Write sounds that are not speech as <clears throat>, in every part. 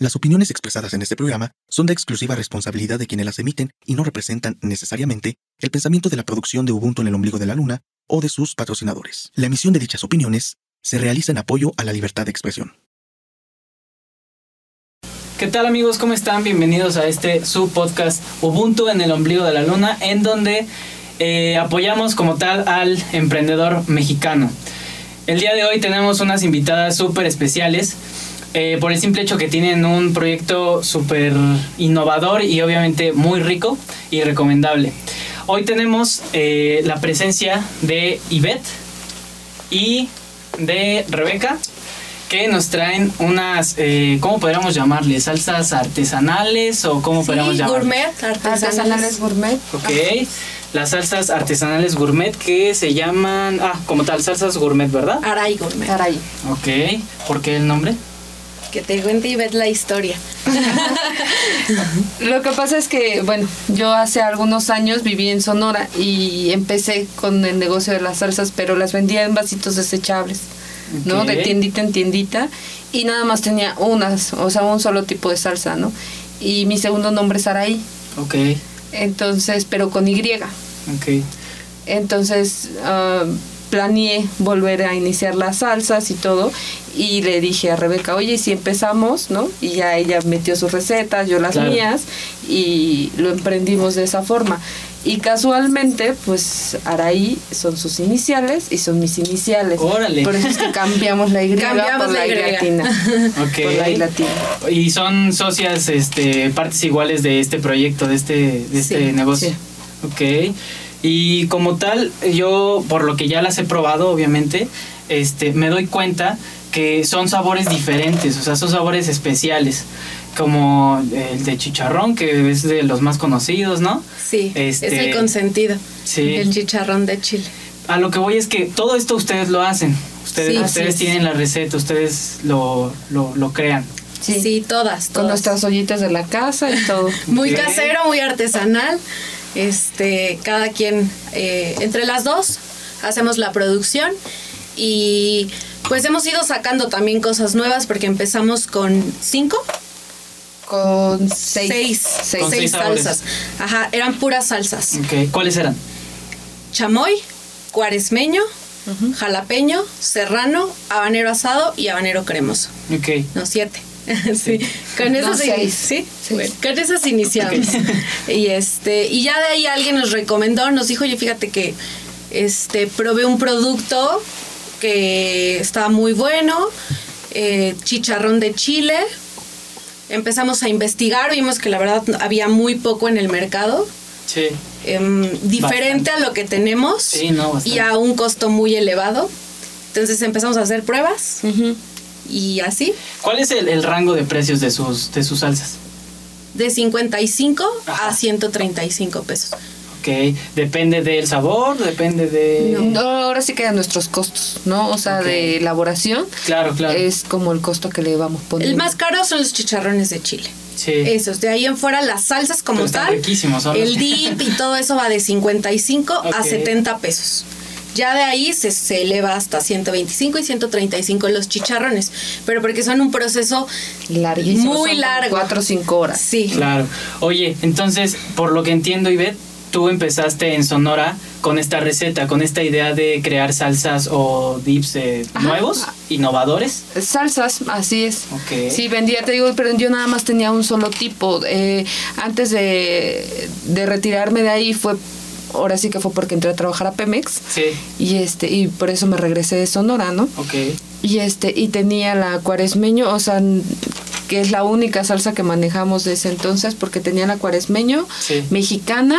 Las opiniones expresadas en este programa son de exclusiva responsabilidad de quienes las emiten y no representan necesariamente el pensamiento de la producción de Ubuntu en el ombligo de la luna o de sus patrocinadores. La emisión de dichas opiniones se realiza en apoyo a la libertad de expresión. ¿Qué tal amigos? ¿Cómo están? Bienvenidos a este su podcast Ubuntu en el ombligo de la luna, en donde eh, apoyamos como tal al emprendedor mexicano. El día de hoy tenemos unas invitadas súper especiales. Eh, por el simple hecho que tienen un proyecto súper innovador y obviamente muy rico y recomendable. Hoy tenemos eh, la presencia de Ivette y de Rebeca que nos traen unas, eh, ¿cómo podríamos llamarle? ¿Salsas artesanales o cómo Sí, podríamos llamarle? gourmet, artesanales. Artesanales gourmet. Ok, las salsas artesanales gourmet que se llaman, ah, como tal, salsas gourmet, ¿verdad? Aray gourmet. Caray. Ok, ¿por qué el nombre? Que te cuente y ves la historia. Lo que pasa es que, bueno, yo hace algunos años viví en Sonora y empecé con el negocio de las salsas, pero las vendía en vasitos desechables, ¿no? De tiendita en tiendita y nada más tenía unas, o sea, un solo tipo de salsa, ¿no? Y mi segundo nombre es Araí, Ok, entonces, pero con Y. ok. Entonces ah, planeé volver a iniciar las salsas y todo y le dije a Rebeca, oye, ¿y si empezamos, ¿no? Y ya ella metió sus recetas, yo las Claro. mías y lo emprendimos de esa forma. Y casualmente, pues Araí son sus iniciales y son mis iniciales. Órale. Por eso es que cambiamos la Y Cambiamos por la, Y. latina. Ok. Por la I latina. Y son socias, este, partes iguales de este proyecto, de este, de este Sí, negocio. sí. Ok. Y como tal, yo, por lo que ya las he probado, obviamente, este, me doy cuenta que son sabores diferentes, o sea, son sabores especiales, como el de chicharrón, que es de los más conocidos, ¿no? Sí, Este- es el consentido. Sí. El chicharrón de Chile. A lo que voy es que todo esto ustedes lo hacen, ustedes, Sí, ustedes es. tienen la receta, ustedes lo, lo, lo crean. Sí, todas, Con todas. nuestras ollitas de la casa y todo. <laughs> Muy casero, muy artesanal. Este, cada quien, eh, entre las dos, hacemos la producción y pues hemos ido sacando también cosas nuevas porque empezamos con cinco, Con seis. seis, Seis. Con seis salsas. Ajá, eran puras salsas. Ok, ¿Cuáles eran? chamoy, cuaresmeño, jalapeño, serrano, habanero asado y habanero cremoso. Ok. No, siete. <laughs> sí. Con No, esas seis. sí, Seis. bueno, con esas iniciamos. <laughs> y este, y ya de ahí alguien nos recomendó, nos dijo, oye, fíjate que este probé un producto que estaba muy bueno, eh, chicharrón de chile. Empezamos a investigar, vimos que la verdad había muy poco en el mercado. Sí. em, diferente a lo que tenemos Sí, no, bastante. y a un costo muy elevado. Entonces empezamos a hacer pruebas Ujú. Y así, ¿Cuál es el, el rango de precios de sus, de sus salsas? de 55 Ajá. a 135 pesos. Ok, depende del sabor, depende de... No, ahora sí quedan nuestros costos, ¿no? O sea, de elaboración Claro, claro. es como el costo que le vamos poniendo. El más caro son los chicharrones de chile. sí. Esos, de ahí en fuera las salsas como Pero están tal. riquísimos, El dip y todo eso va de 55 a Ok. 70 pesos. Ya de ahí se, se eleva hasta 125 y 135 los chicharrones, pero porque son un proceso larguísimo. muy largo. Cuatro o cinco horas. sí. Claro. Oye, entonces, por lo que entiendo, Ivette, tú empezaste en Sonora con esta receta, con esta idea de crear salsas o dips eh, Ajá. nuevos, innovadores. Salsas, así es. Ok. Sí, vendía, te digo, pero yo nada más tenía un solo tipo. Eh, antes de, de retirarme de ahí fue, ahora sí que fue porque entré a trabajar a Pemex. Sí. Y este, y por eso me regresé de Sonora, ¿no? Ok. Y este, y tenía la cuaresmeño, o sea, que es la única salsa que manejamos de ese entonces, porque tenía la cuaresmeño, Sí. mexicana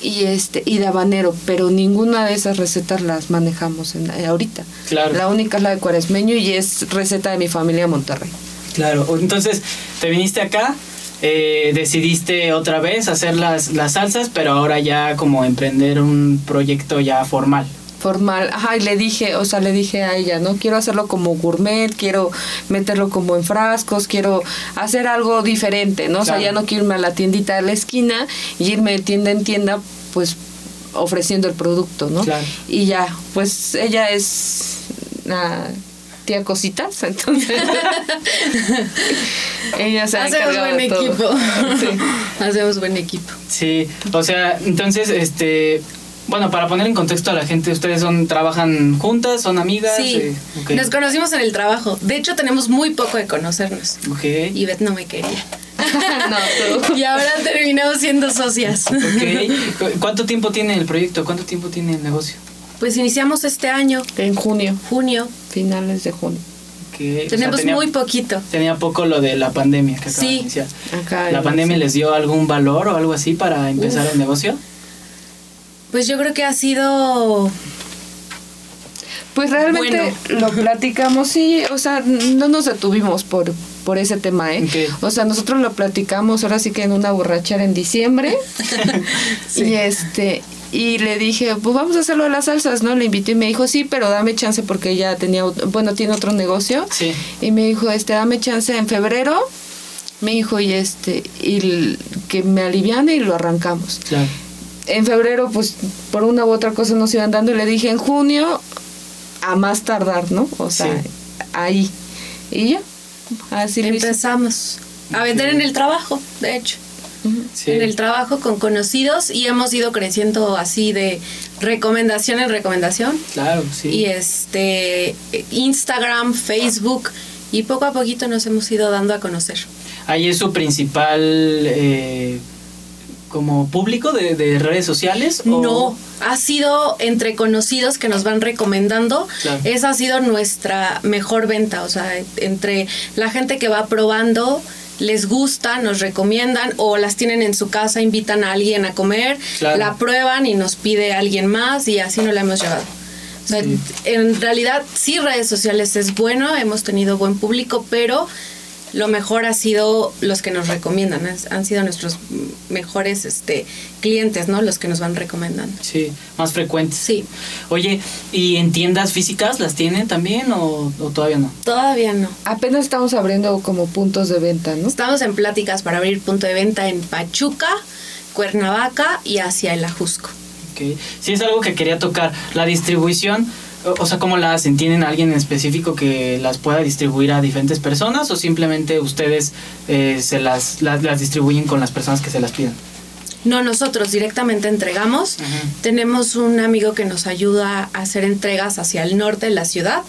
y este, y de habanero, pero ninguna de esas recetas las manejamos en, eh, ahorita. Claro. La única es la de cuaresmeño y es receta de mi familia Monterrey. Claro. Entonces, te viniste acá, eh, decidiste otra vez hacer las, las salsas, pero ahora ya como emprender un proyecto ya formal. formal, ajá, y le dije, o sea, le dije a ella, no quiero hacerlo como gourmet, quiero meterlo como en frascos, quiero hacer algo diferente, ¿no? O sea, ya no quiero irme a la tiendita de la esquina y irme de tienda en tienda, pues ofreciendo el producto, ¿no? Claro. Y ya, pues ella es tía Cositas, <laughs> entonces ella se ha Hacemos buen de todo. equipo. Sí. <laughs> Hacemos buen equipo. Sí, o sea, entonces, este, bueno, para poner en contexto a la gente, ustedes son trabajan juntas, son amigas. Sí, Eh, nos conocimos en el trabajo. De hecho, tenemos muy poco de conocernos. Ok. Y Beth no me quería. <laughs> no. Y ahora terminamos siendo socias. Ok. ¿Cu- ¿Cuánto tiempo tiene el proyecto? ¿Cuánto tiempo tiene el negocio? Pues iniciamos este año, En junio, junio. finales de junio. Ok, o sea, Tenemos tenía- muy poquito. Tenía poco lo de la pandemia que acaba de Sí. iniciar. Acá ¿La pandemia les dio algún valor o algo así para empezar Uf. el negocio? Pues yo creo que ha sido Pues realmente lo platicamos, sí, o sea, no nos detuvimos por, por ese tema, ¿eh? Ok. O sea, nosotros lo platicamos ahora sí que en una borrachera en diciembre. <laughs> Y este, y le dije, pues vamos a hacerlo de las salsas, ¿no? Le invité y me dijo, sí, pero dame chance porque ella tenía, bueno, tiene otro negocio. Sí. Y me dijo, este, dame chance en febrero. Me dijo, y este, y que me aliviane y lo arrancamos Claro. en febrero, pues por una u otra cosa nos iban dando y le dije en junio, a más tardar, ¿no? O sea, Sí. ahí. Y ya, así lo hice. empezamos a vender en el trabajo, de hecho. Sí. En el trabajo con conocidos y hemos ido creciendo así de recomendación en recomendación. Claro, sí. Y este Instagram, Facebook y poco a poquito nos hemos ido dando a conocer. Ahí es su principal eh, como público de, de redes sociales. o- No, ha sido entre conocidos que nos van recomendando. Claro. Esa ha sido nuestra mejor venta. O sea, entre la gente que va probando, les gusta, nos recomiendan o las tienen en su casa, invitan a alguien a comer, Claro. la prueban y nos pide alguien más y así nos la hemos llevado. O sea, Sí. en realidad sí redes sociales es bueno, hemos tenido buen público, pero lo mejor ha sido los que nos recomiendan, han, han sido nuestros mejores este, clientes, ¿no? Los que nos van recomendando. Sí, más frecuentes. Sí, Oye, ¿y en tiendas físicas las tienen también o, o todavía no? todavía no. Apenas estamos abriendo como puntos de venta, ¿no? Estamos en pláticas para abrir punto de venta en Pachuca, Cuernavaca y hacia el Ajusco. Ok. Sí, es algo que quería tocar. La distribución, o, sea, ¿cómo la hacen? ¿Tienen alguien en específico que las pueda distribuir a diferentes personas o simplemente ustedes eh, se las, las, las distribuyen con las personas que se las pidan? No, nosotros directamente entregamos. Tenemos un amigo que nos ayuda a hacer entregas hacia el norte de la ciudad,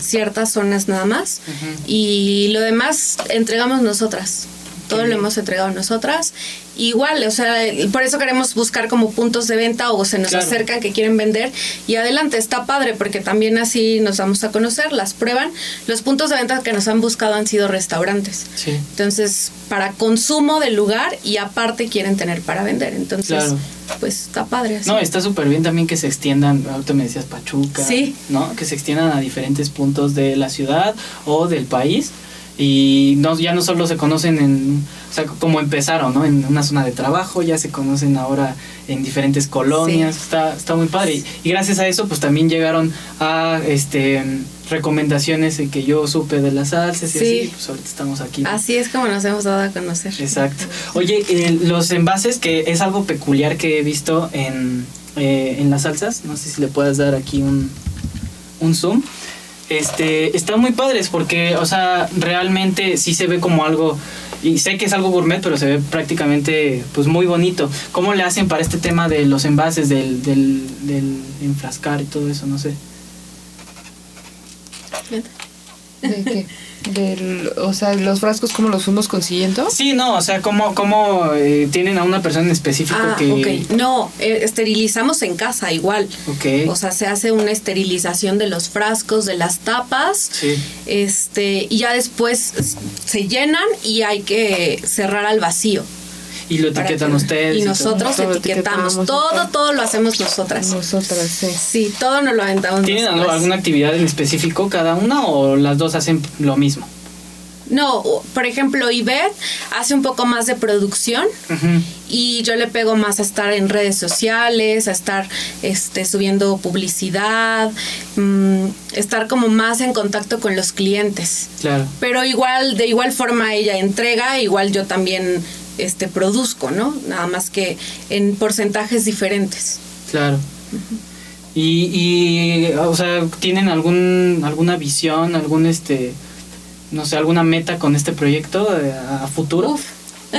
ciertas zonas nada más. Y lo demás entregamos nosotras. Todo lo hemos entregado nosotras. Igual, o sea, por eso queremos buscar como puntos de venta o se nos Claro. acercan que quieren vender. Y adelante, está padre porque también así nos vamos a conocer, las prueban. Los puntos de venta que nos han buscado han sido restaurantes. Sí. Entonces, para consumo del lugar y aparte quieren tener para vender. Entonces, Claro. pues está padre así. No, está súper bien también que se extiendan, ahorita me decías Pachuca, Sí. ¿no? Que se extiendan a diferentes puntos de la ciudad o del país y no, ya no solo se conocen en, o sea, como empezaron, ¿no? En una zona de trabajo, ya se conocen ahora en diferentes colonias, Sí. está, está muy padre. Y, y gracias a eso, pues también llegaron a, este, recomendaciones que yo supe de las salsas y Sí. así, pues ahorita estamos aquí. Así es como nos hemos dado a conocer. Exacto. Oye, eh, los envases, que es algo peculiar que he visto en, eh, en las salsas, no sé si le puedas dar aquí un, un zoom. Este, están muy padres porque, o sea, realmente sí se ve como algo, y sé que es algo gourmet, pero se ve prácticamente, pues, muy bonito. ¿Cómo le hacen para este tema de los envases, del, del, del enfrascar y todo eso? No sé. ¿De? Del, o sea, los frascos, ¿cómo los fuimos consiguiendo? Sí, no, o sea, ¿cómo, cómo eh, tienen a una persona en específico Ah, que... No, eh, esterilizamos en casa igual. O sea, se hace una esterilización de los frascos, de las tapas. Sí. Este, y ya después se llenan y hay que cerrar al vacío. Y lo etiquetan que- ustedes. Y nosotros Todo etiquetamos. Todo, todo lo hacemos nosotras. Nosotras, sí. Sí, todo nos lo aventamos ¿Tienen nosotras. alguna actividad en específico cada una o las dos hacen lo mismo? No, por ejemplo, Ivette hace un poco más de producción y yo le pego más a estar en redes sociales, a estar este, subiendo publicidad, mm, estar como más en contacto con los clientes. Claro. Pero igual, de igual forma ella entrega, igual yo también este, produzco, ¿no? Nada más que en porcentajes diferentes. Claro. Y, y, o sea, ¿tienen algún, alguna visión, algún, este, no sé, alguna meta con este proyecto eh, a futuro? Uf,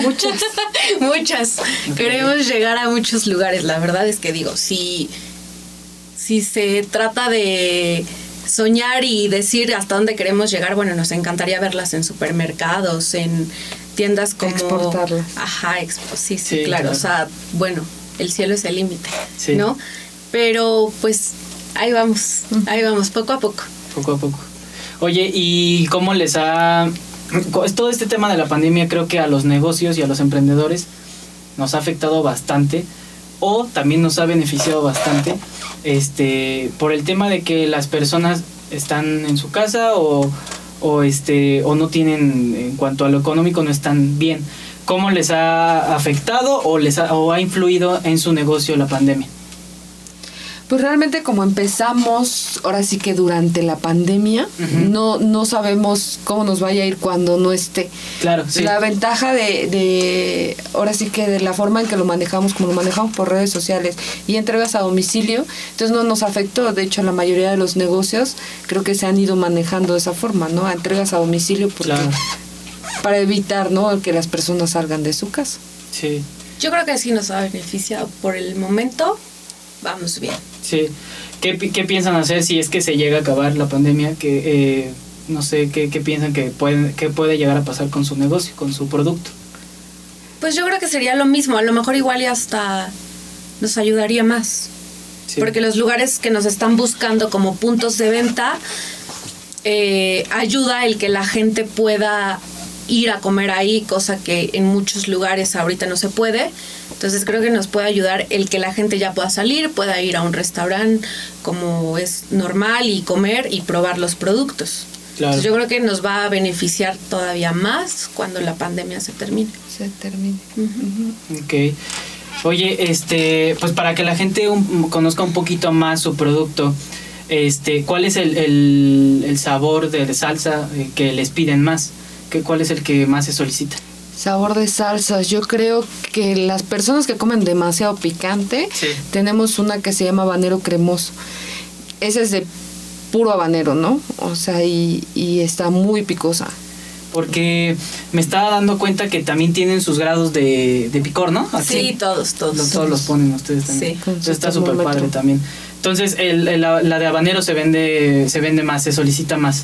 muchas, <laughs> muchas. Queremos llegar a muchos lugares. La verdad es que digo, si, si se trata de soñar y decir hasta dónde queremos llegar, bueno, nos encantaría verlas en supermercados, en tiendas como... Exportarlas. Ajá, expo- sí, sí, Sí, claro. claro. O sea, bueno, el cielo es el límite, Sí. ¿no? Pero pues ahí vamos, ahí vamos, poco a poco. Poco a poco. Oye, ¿y cómo les ha... co- Todo este tema de la pandemia creo que a los negocios y a los emprendedores nos ha afectado bastante o también nos ha beneficiado bastante este por el tema de que las personas están en su casa o, o este o no tienen en cuanto a lo económico no están bien. Cómo les ha afectado o les ha, o ha influido en su negocio la pandemia Pues realmente como empezamos, ahora sí que durante la pandemia, no, no sabemos cómo nos vaya a ir cuando no esté. claro sí La ventaja de, de, ahora sí que de la forma en que lo manejamos, como lo manejamos por redes sociales y entregas a domicilio, entonces no nos afectó. De hecho, la mayoría de los negocios creo que se han ido manejando de esa forma, ¿no? A entregas a domicilio porque, Claro. para evitar, ¿no? Que las personas salgan de su casa. sí Yo creo que sí nos ha beneficiado por el momento. Vamos bien. Sí. ¿Qué, qué piensan hacer si es que se llega a acabar la pandemia? Que, eh, no sé, ¿qué, qué piensan que puede, que puede llegar a pasar con su negocio, con su producto? Pues yo creo que sería lo mismo, a lo mejor igual y hasta nos ayudaría más. Sí. Porque los lugares que nos están buscando como puntos de venta eh, ayuda el que la gente pueda ir a comer ahí, cosa que en muchos lugares ahorita no se puede. Entonces creo que nos puede ayudar el que la gente ya pueda salir, pueda ir a un restaurante como es normal y comer y probar los productos. Claro. Entonces, yo creo que nos va a beneficiar todavía más cuando la pandemia se termine. Se termine. Ok. Oye, este, pues para que la gente un- conozca un poquito más su producto, este, ¿cuál es el, el, el sabor de salsa eh, que les piden más? ¿Qué, ¿Cuál es el que más se solicita? Sabor de salsas. Yo creo que las personas que comen demasiado picante, Sí. tenemos una que se llama habanero cremoso. Ese es de puro habanero, ¿no? O sea, y, y está muy picosa. Porque me estaba dando cuenta que también tienen sus grados de, de picor, ¿no? Así. Sí, todos, todos. Todos los ponen ustedes también. Sí. Entonces está súper padre también. Entonces, el, el- la, la de habanero se vende, se vende más, se solicita más.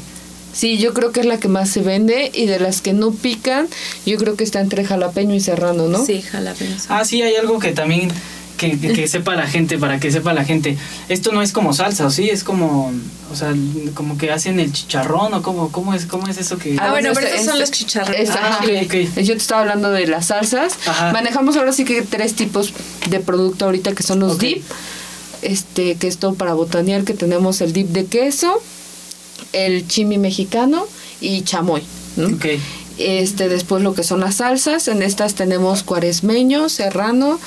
Sí, yo creo que es la que más se vende y de las que no pican, yo creo que está entre jalapeño y serrano, ¿no? Sí, jalapeños. Ah, sí, hay algo que también que, que- que <laughs> sepa la gente, para que sepa la gente. Esto no es como salsa, ¿o sí? Es como, o sea, como que hacen el chicharrón o cómo, cómo es, cómo es eso que... Ah, bueno, pero esos son este- los chicharrones. es- Ah. Yo te estaba hablando de las salsas. Ajá. Manejamos ahora sí que tres tipos de producto ahorita que son los dip. Este, que es todo para botanear, que tenemos el dip de queso, el chimi mexicano y chamoy. ¿no? Este, después lo que son las salsas, en estas tenemos cuaresmeño, serrano,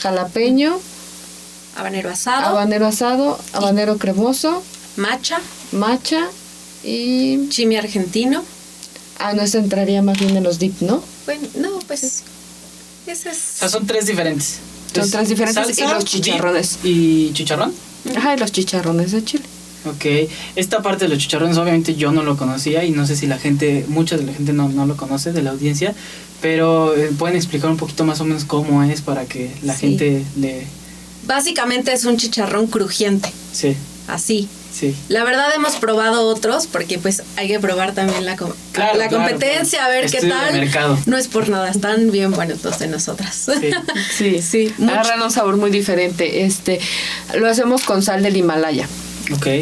jalapeño, Habanero asado, habanero asado, habanero cremoso, macha, macha y... chimi argentino. Ah, no, ese entraría más bien en los dip, ¿no? Bueno, no, pues ese o es... sea, son tres diferentes. Son tres diferentes y los dip chicharrones. ¿Y chicharrón? Ajá, y los chicharrones de chile. Ok, esta parte de los chicharrones obviamente yo no lo conocía y no sé si la gente, mucha de la gente no, no lo conoce de la audiencia, pero eh, pueden explicar un poquito más o menos cómo es para que la Sí. gente le... Básicamente es un chicharrón crujiente, Sí, así. sí. La verdad hemos probado otros porque pues hay que probar también la, com- Claro, la competencia, claro. a ver qué Estudio tal. mercado. No es por nada, están bien buenos los de nosotras. Sí. <laughs> Sí, Sí. Agarran un sabor muy diferente. Este, lo hacemos con sal del Himalaya.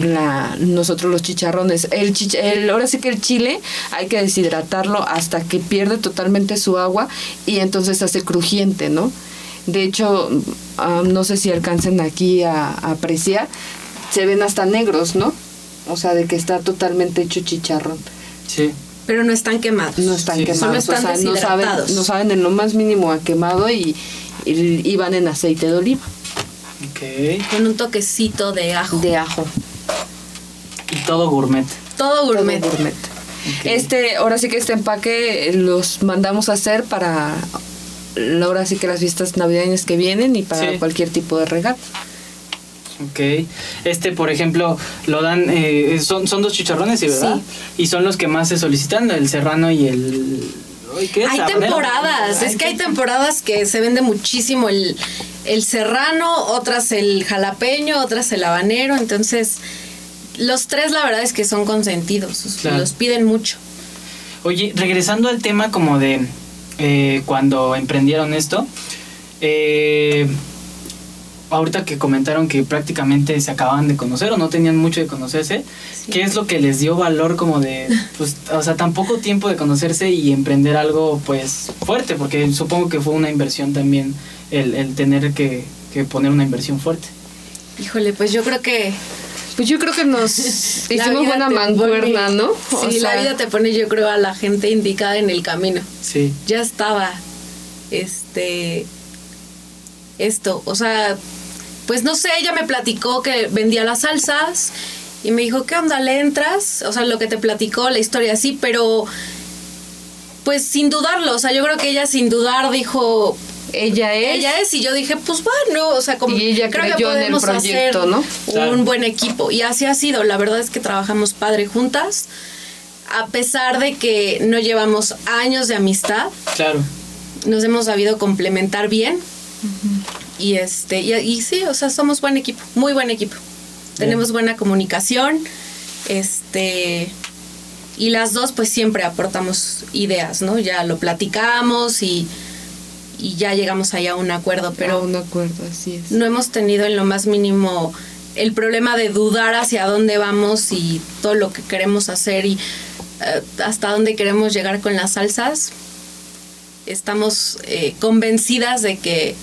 La, nosotros los chicharrones. El, chich- el ahora sí que el chile hay que deshidratarlo hasta que pierde totalmente su agua y entonces hace crujiente, ¿no? De hecho, ah, no sé si alcancen aquí a, a apreciar, se ven hasta negros, ¿no? O sea, de que está totalmente hecho chicharrón. sí. Pero no están quemados. No están Sí. quemados, Solo están o sea, no saben, no saben en lo más mínimo a quemado y, y, y van en aceite de oliva, Con un toquecito de ajo. de ajo. Y todo gourmet. Todo gourmet. Todo gourmet. Este, ahora sí que este empaque eh, los mandamos a hacer para ahora sí que las fiestas navideñas que vienen y para Sí. cualquier tipo de regalo. Ok. Este, por ejemplo, lo dan, eh, son, son dos chicharrones, ¿sí, ¿verdad? Y son los que más se solicitan, el serrano y el... Ay, ¿qué es? Hay temporadas, es que hay temporadas que se vende muchísimo el, el serrano, otras el jalapeño, otras el habanero, entonces los tres la verdad es que son consentidos, los piden mucho. Oye, regresando al tema como de eh, cuando emprendieron esto, eh, ahorita que comentaron que prácticamente se acababan de conocer o no tenían mucho de conocerse, ¿qué es lo que les dio valor como de, pues, o sea, tan poco tiempo de conocerse y emprender algo pues fuerte? Porque supongo que fue una inversión también el, el tener que, que poner una inversión fuerte. Híjole, pues yo creo que pues yo creo que nos <laughs> hicimos buena mancuerna, ¿no? sí, la vida te pone, yo creo, a la gente indicada en el camino. Sí. Ya estaba, este, esto, o sea, pues no sé, ella me platicó que vendía las salsas y me dijo, ¿qué onda? ¿Le entras? O sea, lo que te platicó, la historia así, pero pues sin dudarlo, o sea, yo creo que ella sin dudar dijo, ella es. Ella es, y yo dije, pues bueno, o sea, como y ella creo que podemos en el proyecto, hacer ¿no? un buen equipo. Y así ha sido, la verdad es que trabajamos padre juntas, a pesar de que no llevamos años de amistad. Claro. Nos hemos sabido complementar bien. Y este, y, sí, o sea, somos buen equipo, muy buen equipo. Tenemos buena comunicación. Este. Y las dos, pues siempre aportamos ideas, ¿no? Ya lo platicamos y y ya llegamos ahí a un acuerdo, pero... un acuerdo, así es. No hemos tenido en lo más mínimo el problema de dudar hacia dónde vamos y todo lo que queremos hacer y eh, hasta dónde queremos llegar con las salsas. Estamos eh, convencidas de que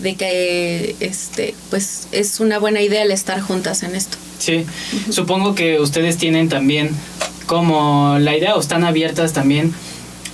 de que este pues es una buena idea el estar juntas en esto. Sí, supongo que ustedes tienen también como la idea o están abiertas también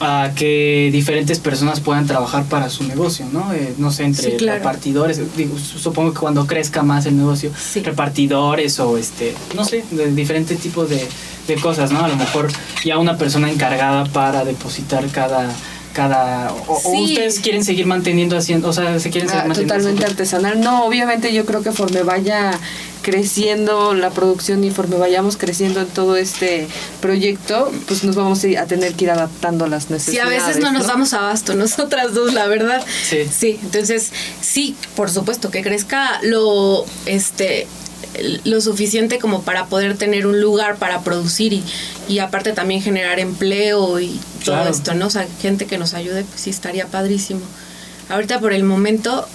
a que diferentes personas puedan trabajar para su negocio, ¿no? Eh, no sé, entre repartidores, digo, supongo que cuando crezca más el negocio, repartidores o este, no sé, de diferentes tipos de, de cosas, ¿no? A lo mejor ya una persona encargada para depositar cada cada o, ustedes quieren seguir manteniendo haciendo o sea se quieren seguir ah, manteniendo totalmente artesanal. No obviamente yo creo que conforme vaya creciendo la producción y conforme vayamos creciendo en todo este proyecto pues nos vamos a tener que ir adaptando a las necesidades sí a veces no, nos damos abasto nosotras dos la verdad. Sí. Sí entonces sí por supuesto que crezca lo este lo suficiente como para poder tener un lugar para producir y, y aparte también generar empleo y todo esto, ¿no? O sea, gente que nos ayude, pues sí estaría padrísimo. Ahorita por el momento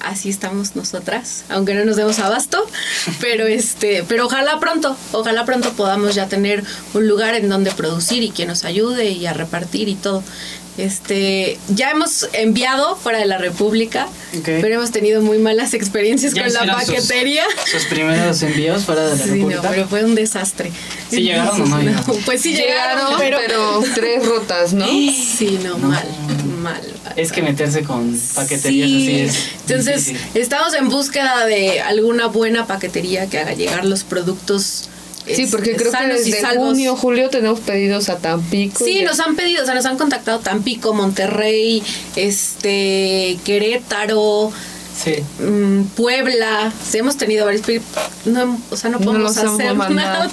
así estamos nosotras, aunque no nos demos abasto, <laughs> pero este, pero ojalá pronto, ojalá pronto podamos ya tener un lugar en donde producir y que nos ayude y a repartir y todo. Este, ya hemos enviado fuera de la República, pero hemos tenido muy malas experiencias con la paquetería. Sus, primeros envíos fuera de la sí, República. No, pero fue un desastre. ¿Sí llegaron o no? Pues sí llegaron, pero, tres rutas, ¿no? Sí, no, mal, mal, Es que meterse con paqueterías así es. Entonces, estamos en búsqueda de alguna buena paquetería que haga llegar los productos Sí, porque creo que desde junio, julio tenemos pedidos a Tampico. Sí, nos han pedido, o sea, nos han contactado Tampico, Monterrey, este, Querétaro, mm, Puebla. Sí, hemos tenido varios no, o sea, no podemos hacer nada.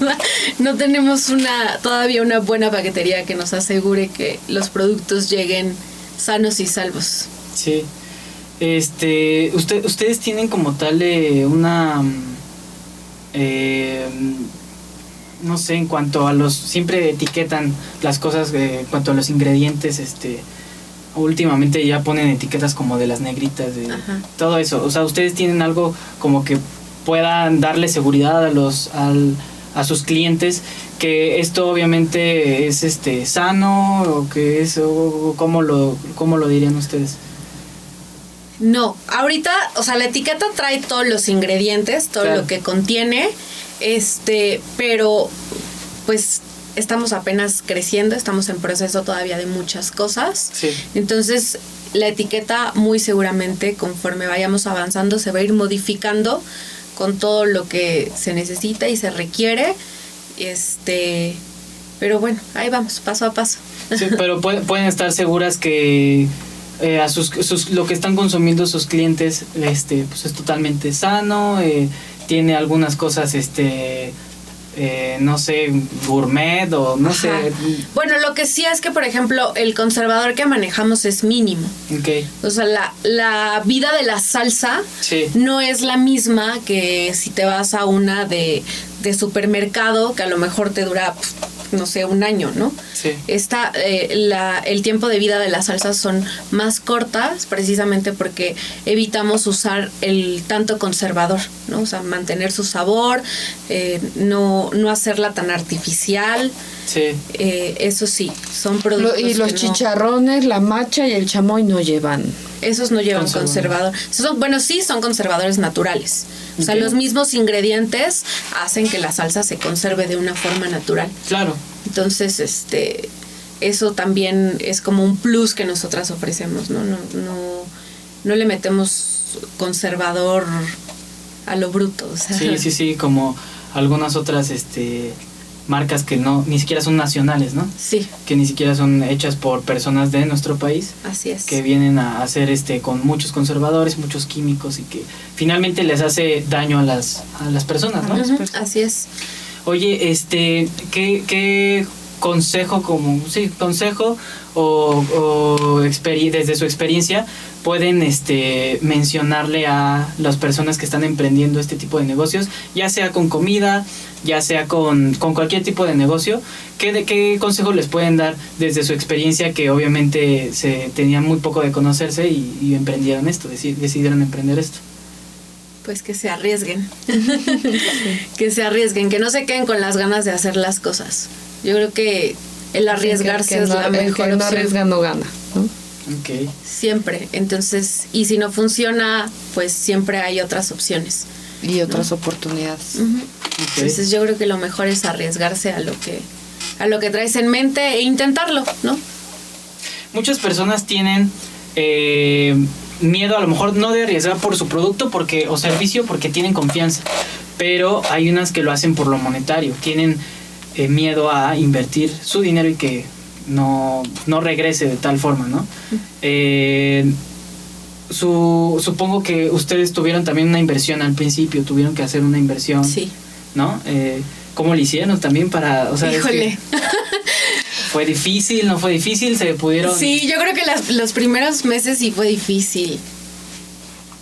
No tenemos una todavía una buena paquetería que nos asegure que los productos lleguen sanos y salvos. Sí. Este, usted, ustedes tienen como tal eh, una eh, no sé, en cuanto a los, siempre etiquetan las cosas, eh, en cuanto a los ingredientes, este, últimamente ya ponen etiquetas como de las negritas, de todo eso. O sea, ustedes tienen algo como que puedan darle seguridad a los, al, a sus clientes que esto obviamente es este sano o que es o cómo lo cómo lo dirían ustedes no ahorita o sea la etiqueta trae todos los ingredientes todo lo que contiene este, pero pues estamos apenas creciendo, estamos en proceso todavía de muchas cosas. Entonces, la etiqueta muy seguramente conforme vayamos avanzando se va a ir modificando con todo lo que se necesita y se requiere. Este, pero bueno, ahí vamos, paso a paso. Sí, pero pueden estar seguras que eh, a sus, sus, lo que están consumiendo sus clientes este pues es totalmente sano eh, tiene algunas cosas este eh, no sé, gourmet o no Ajá. sé. Bueno, lo que sí es que, por ejemplo, el conservador que manejamos es mínimo. Ok, O sea, la, la vida de la salsa sí, no es la misma que si te vas a una de, de supermercado que a lo mejor te dura, pf, no sé, un año, ¿no? sí. Esta, eh, la, el tiempo de vida de las salsas son más cortas precisamente porque evitamos usar el tanto conservador, ¿no? O sea, mantener su sabor, eh, no, no hacerla tan artificial. Sí, eh, eso sí, son Lo- productos y los que no- chicharrones, la macha y el chamoy no llevan. esos no llevan Conservador. conservador. Son, bueno, sí son conservadores naturales. O sea, los mismos ingredientes hacen que la salsa se conserve de una forma natural. claro. Entonces, este, eso también es como un plus que nosotras ofrecemos, ¿no? No, no, no le metemos conservador a lo bruto. O sea, Sí, sí, sí, como algunas otras este marcas que no ni siquiera son nacionales, ¿no? Sí, Que ni siquiera son hechas por personas de nuestro país. así es. que vienen a hacer este con muchos conservadores, muchos químicos y que finalmente les hace daño a las a las personas, ¿no? Así es. Oye, este, ¿qué, qué consejo como sí consejo o, desde su experiencia pueden este mencionarle a las personas que están emprendiendo este tipo de negocios, ya sea con comida, ya sea con, cualquier tipo de negocio, ¿qué, de, ¿qué consejo les pueden dar desde su experiencia que obviamente se tenían muy poco de conocerse y, y emprendieron esto, deci- decidieron emprender esto? Pues que se arriesguen. <laughs> que se arriesguen, que no se queden con las ganas de hacer las cosas. Yo creo que el arriesgarse El que es no- la el que mejor no opción. arriesga no gana. ¿no? Ok, Siempre. Entonces, y si no funciona, pues siempre hay otras opciones. Y otras oportunidades. Entonces yo creo que lo mejor es arriesgarse a lo que a lo que traes en mente e intentarlo, ¿no? muchas personas tienen eh, miedo a lo mejor no de arriesgar por su producto porque o servicio porque tienen confianza. Pero hay unas que lo hacen por lo monetario. Tienen eh, miedo a invertir su dinero y que no, no regrese de tal forma no Eh, su, supongo que ustedes tuvieron también una inversión al principio tuvieron que hacer una inversión Sí. no eh, cómo le hicieron también para o sea es que Híjole. <laughs> fue difícil no fue difícil se pudieron Sí, yo creo que las- los primeros meses sí fue difícil.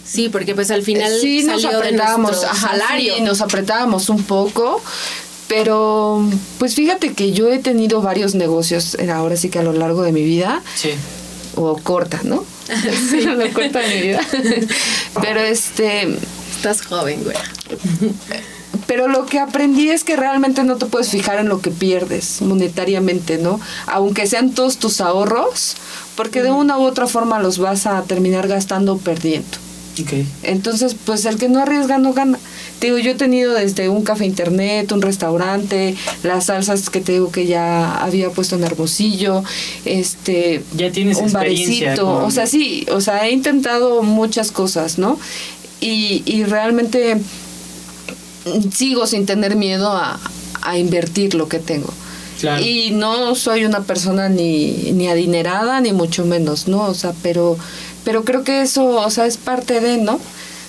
Sí, porque pues al final sí nos salió apretábamos, ajá, salario. sí, nos apretábamos un poco, pero pues fíjate que yo he tenido varios negocios eh, ahora sí que a lo largo de mi vida, sí o corta, ¿no? <laughs> Sí, <laughs> lo corta de mi vida. <laughs> pero este, Estás joven, güey. Pero lo que aprendí es que realmente no te puedes fijar en lo que pierdes monetariamente, ¿no? Aunque sean todos tus ahorros, porque de una u otra forma los vas a terminar gastando o perdiendo. Ok. Entonces, pues el que no arriesga no gana. Te digo, yo he tenido desde un café internet, un restaurante, las salsas que te digo que ya había puesto en Hermosillo, este Ya tienes un barecito, con- o sea, sí, o sea, he intentado muchas cosas, ¿no? Y, y realmente sigo sin tener miedo a, a invertir lo que tengo. Claro. Y no soy una persona ni, ni adinerada, ni mucho menos, ¿no? O sea, pero, pero creo que eso, o sea, es parte de, ¿no?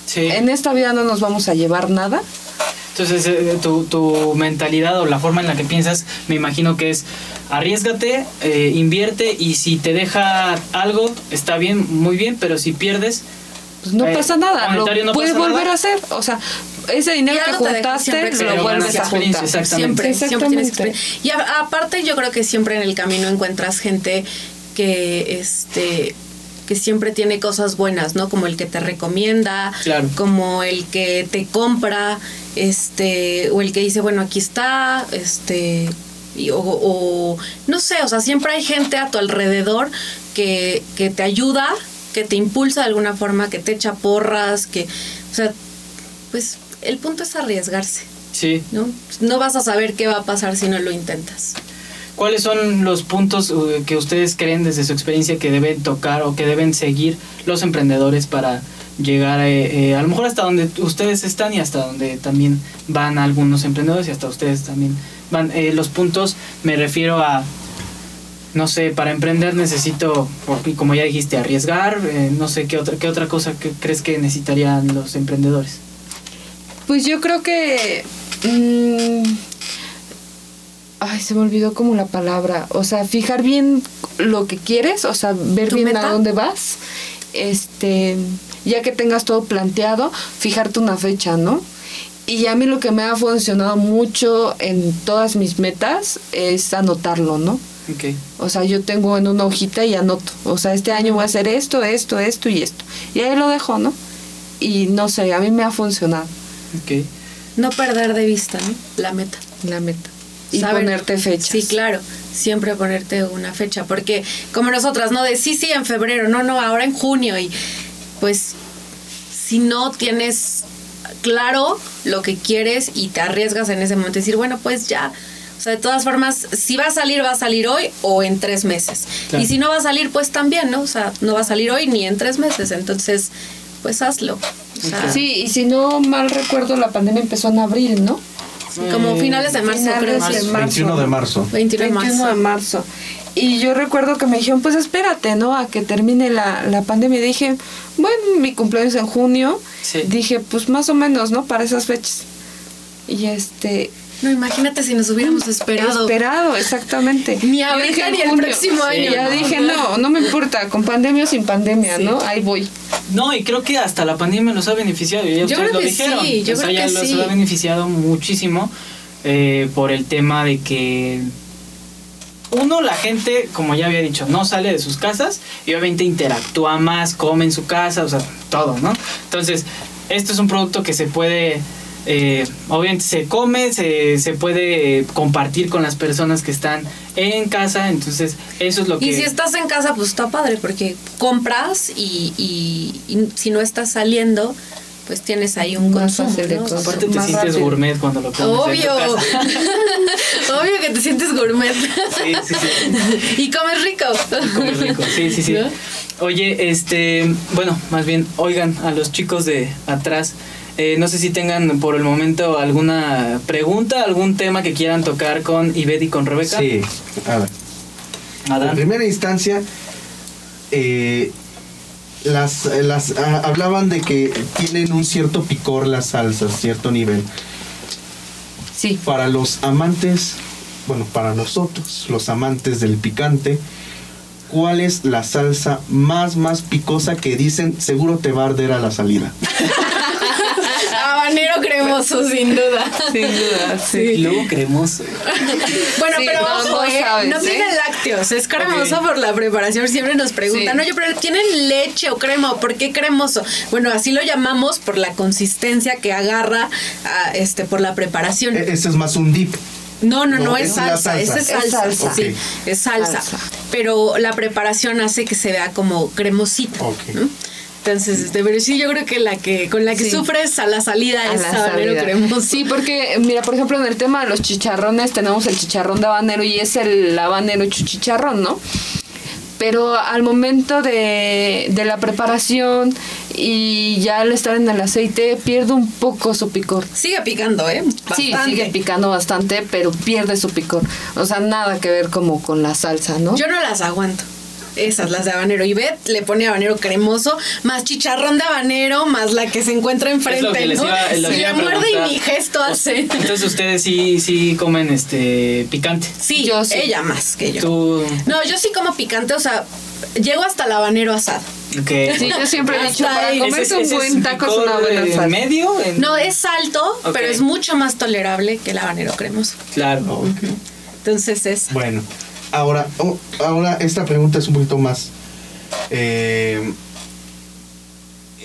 Sí. En esta vida no nos vamos a llevar nada. Entonces, eh, tu, tu mentalidad o la forma en la que piensas, me imagino que es arriesgate, eh, invierte y si te deja algo, está bien, muy bien, pero si pierdes, Pues no Eh, pasa nada, lo no puedes pasa volver nada. a hacer. O sea, ese dinero que juntaste siempre lo vuelves a experiencia, juntar. exactamente. Siempre, siempre tienes experiencia. Y a- aparte yo creo que siempre en el camino encuentras gente que este que siempre tiene cosas buenas, ¿no? Como el que te recomienda, Claro. como el que te compra, este, o el que dice, bueno, aquí está, este, y- o, o- no sé, o sea, siempre hay gente a tu alrededor que, que te ayuda, que te impulsa de alguna forma, que te echa porras, que, o sea, pues el punto es arriesgarse. sí. ¿no? No vas a saber qué va a pasar si no lo intentas. ¿Cuáles son los puntos eh, que ustedes creen desde su experiencia que deben tocar o que deben seguir los emprendedores para llegar eh, eh, a lo mejor hasta donde ustedes están y hasta donde también van algunos emprendedores y hasta ustedes también van? Eh, los puntos me refiero a no sé, para emprender necesito, porque como ya dijiste, arriesgar, eh, no sé qué otra, qué otra cosa que crees que necesitarían los emprendedores. Pues yo creo que... mm, ay, se me olvidó como la palabra. O sea, fijar bien lo que quieres, o sea, ver ¿Tu bien meta? a dónde vas. Este, ya que tengas todo planteado, fijarte una fecha, ¿no? Y a mí lo que me ha funcionado mucho en todas mis metas es anotarlo, ¿no? Ok. O sea, yo tengo en una hojita y anoto. O sea, este año voy a hacer esto, esto, esto y esto. Y ahí lo dejo, ¿no? Y no sé, a mí me ha funcionado Ok. No perder de vista, ¿no? La meta. la meta. Y Saber- ponerte fechas. Sí, claro. Siempre ponerte una fecha. Porque como nosotras, ¿no? De sí, sí, en febrero. No, no, ahora en junio. Y pues si no tienes claro lo que quieres y te arriesgas en ese momento, decir, bueno, pues ya. O sea, de todas formas, si va a salir, va a salir hoy o en tres meses. Claro. Y si no va a salir, pues también, ¿no? O sea, no va a salir hoy ni en tres meses. Entonces, pues hazlo. O sea, Sí, y si no mal recuerdo, la pandemia empezó en abril, ¿no? como finales de marzo, Finales creo. de marzo. 21 de marzo. 21 de 21 de marzo. marzo. Y yo recuerdo que me dijeron, pues espérate, ¿no? A que termine la, la pandemia. Y dije, bueno, mi cumpleaños en junio. Sí. Dije, pues más o menos, ¿no? Para esas fechas. Y este... No, imagínate si nos hubiéramos esperado. Esperado, exactamente. Ni ahorita ni el junio. próximo Sí, año. Ya ¿no? dije, no, no me importa, con pandemia o sin pandemia, Sí. ¿no? Ahí voy. No, y creo que hasta la pandemia los ha beneficiado. y ya Yo creo lo que dijeron. sí, yo O sea, creo ya que los sí. ha beneficiado muchísimo eh, por el tema de que uno, la gente, como ya había dicho, no sale de sus casas y obviamente interactúa más, come en su casa, o sea, todo, ¿no? Entonces, esto es un producto que se puede, eh, obviamente se come, se, se puede compartir con las personas que están en casa, entonces eso es lo que... Y si estás en casa, pues está padre, porque compras y, y- y si no estás saliendo, pues tienes ahí un Más consumo. fácil de ¿no? Aparte te más sientes rápido. gourmet cuando lo comes Obvio. en tu casa. <laughs> Obvio que te sientes gourmet. Sí, sí, sí. <laughs> y comes rico. Come rico, sí, sí, sí. ¿No? Oye, este, bueno, más bien, oigan a los chicos de atrás. Eh, no sé si tengan por el momento alguna pregunta, algún tema que quieran tocar con Ivette y con Rebeca. Sí, a ver. En primera instancia, eh, las, las ah, hablaban de que tienen un cierto picor las salsas, cierto nivel. Sí. Para los amantes, bueno, para nosotros, los amantes del picante, ¿cuál es la salsa más, más picosa que dicen seguro te va a arder a la salida? <laughs> Cremoso, sin duda. Sin duda, <laughs> sí. Y luego cremoso. Bueno, Sí, pero no, ojo, no ¿eh? sabes, no ¿eh? tiene lácteos, es cremoso por la preparación. Siempre nos preguntan, Sí. oye, pero ¿tienen leche o crema? ¿Por qué cremoso? Bueno, así lo llamamos por la consistencia que agarra a, este, por la preparación. E- Ese es más un dip. No, no, no, No, es salsa, esa es salsa. salsa, Es salsa. sí, es salsa, Salsa. pero la preparación hace que se vea como cremosita, Ok. ¿no? Entonces, este, pero sí, yo creo que la que con la que Sí. sufres a la salida A es la habanero salida. cremoso. Sí, porque, mira, por ejemplo, en el tema de los chicharrones tenemos el chicharrón de habanero y es el habanero hecho chicharrón, ¿no? Pero al momento de, de la preparación y ya al estar en el aceite, pierde un poco su picor. Sigue picando, ¿eh? Sí, sigue picando bastante, pero pierde su picor. O sea, nada que ver como con la salsa, ¿no? Yo no las aguanto. Esas, las de habanero. Y Beth le pone habanero cremoso, más chicharrón de habanero, más la que se encuentra enfrente, Es lo que muerde y ni gesto hace. Entonces ustedes sí, sí comen este picante. Sí, Yo sí. ella más que yo. Tú. No, yo sí como picante, o sea, llego hasta el habanero asado. Ok. Sí, yo siempre he dicho, para comerse ¿Ese- un buen taco es una buena en salsa. medio? En- No, es alto, pero es mucho más tolerable que el habanero cremoso. Claro. Entonces es... Bueno, ahora, oh, ahora esta pregunta es un poquito más. eh,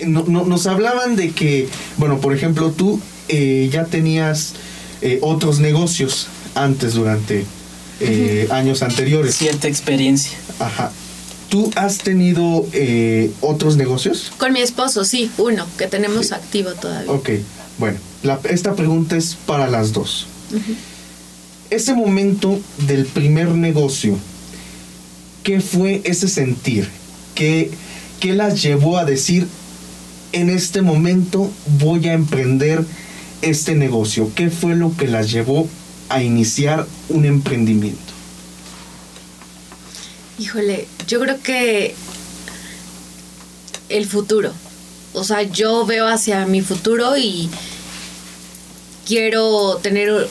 no- no- nos hablaban de que, bueno, por ejemplo, tú eh, ya tenías eh, otros negocios antes, durante eh, años anteriores. Cierta experiencia. Ajá. ¿Tú has tenido eh, otros negocios? Con mi esposo, sí, uno, que tenemos activo todavía. Ok, bueno, la- esta pregunta es para las dos. Ese momento del primer negocio, ¿qué fue ese sentir? ¿Qué, qué las llevó a decir, en este momento voy a emprender este negocio? ¿Qué fue lo que las llevó a iniciar un emprendimiento? Híjole, yo creo que el futuro. O sea, yo veo hacia mi futuro y quiero tener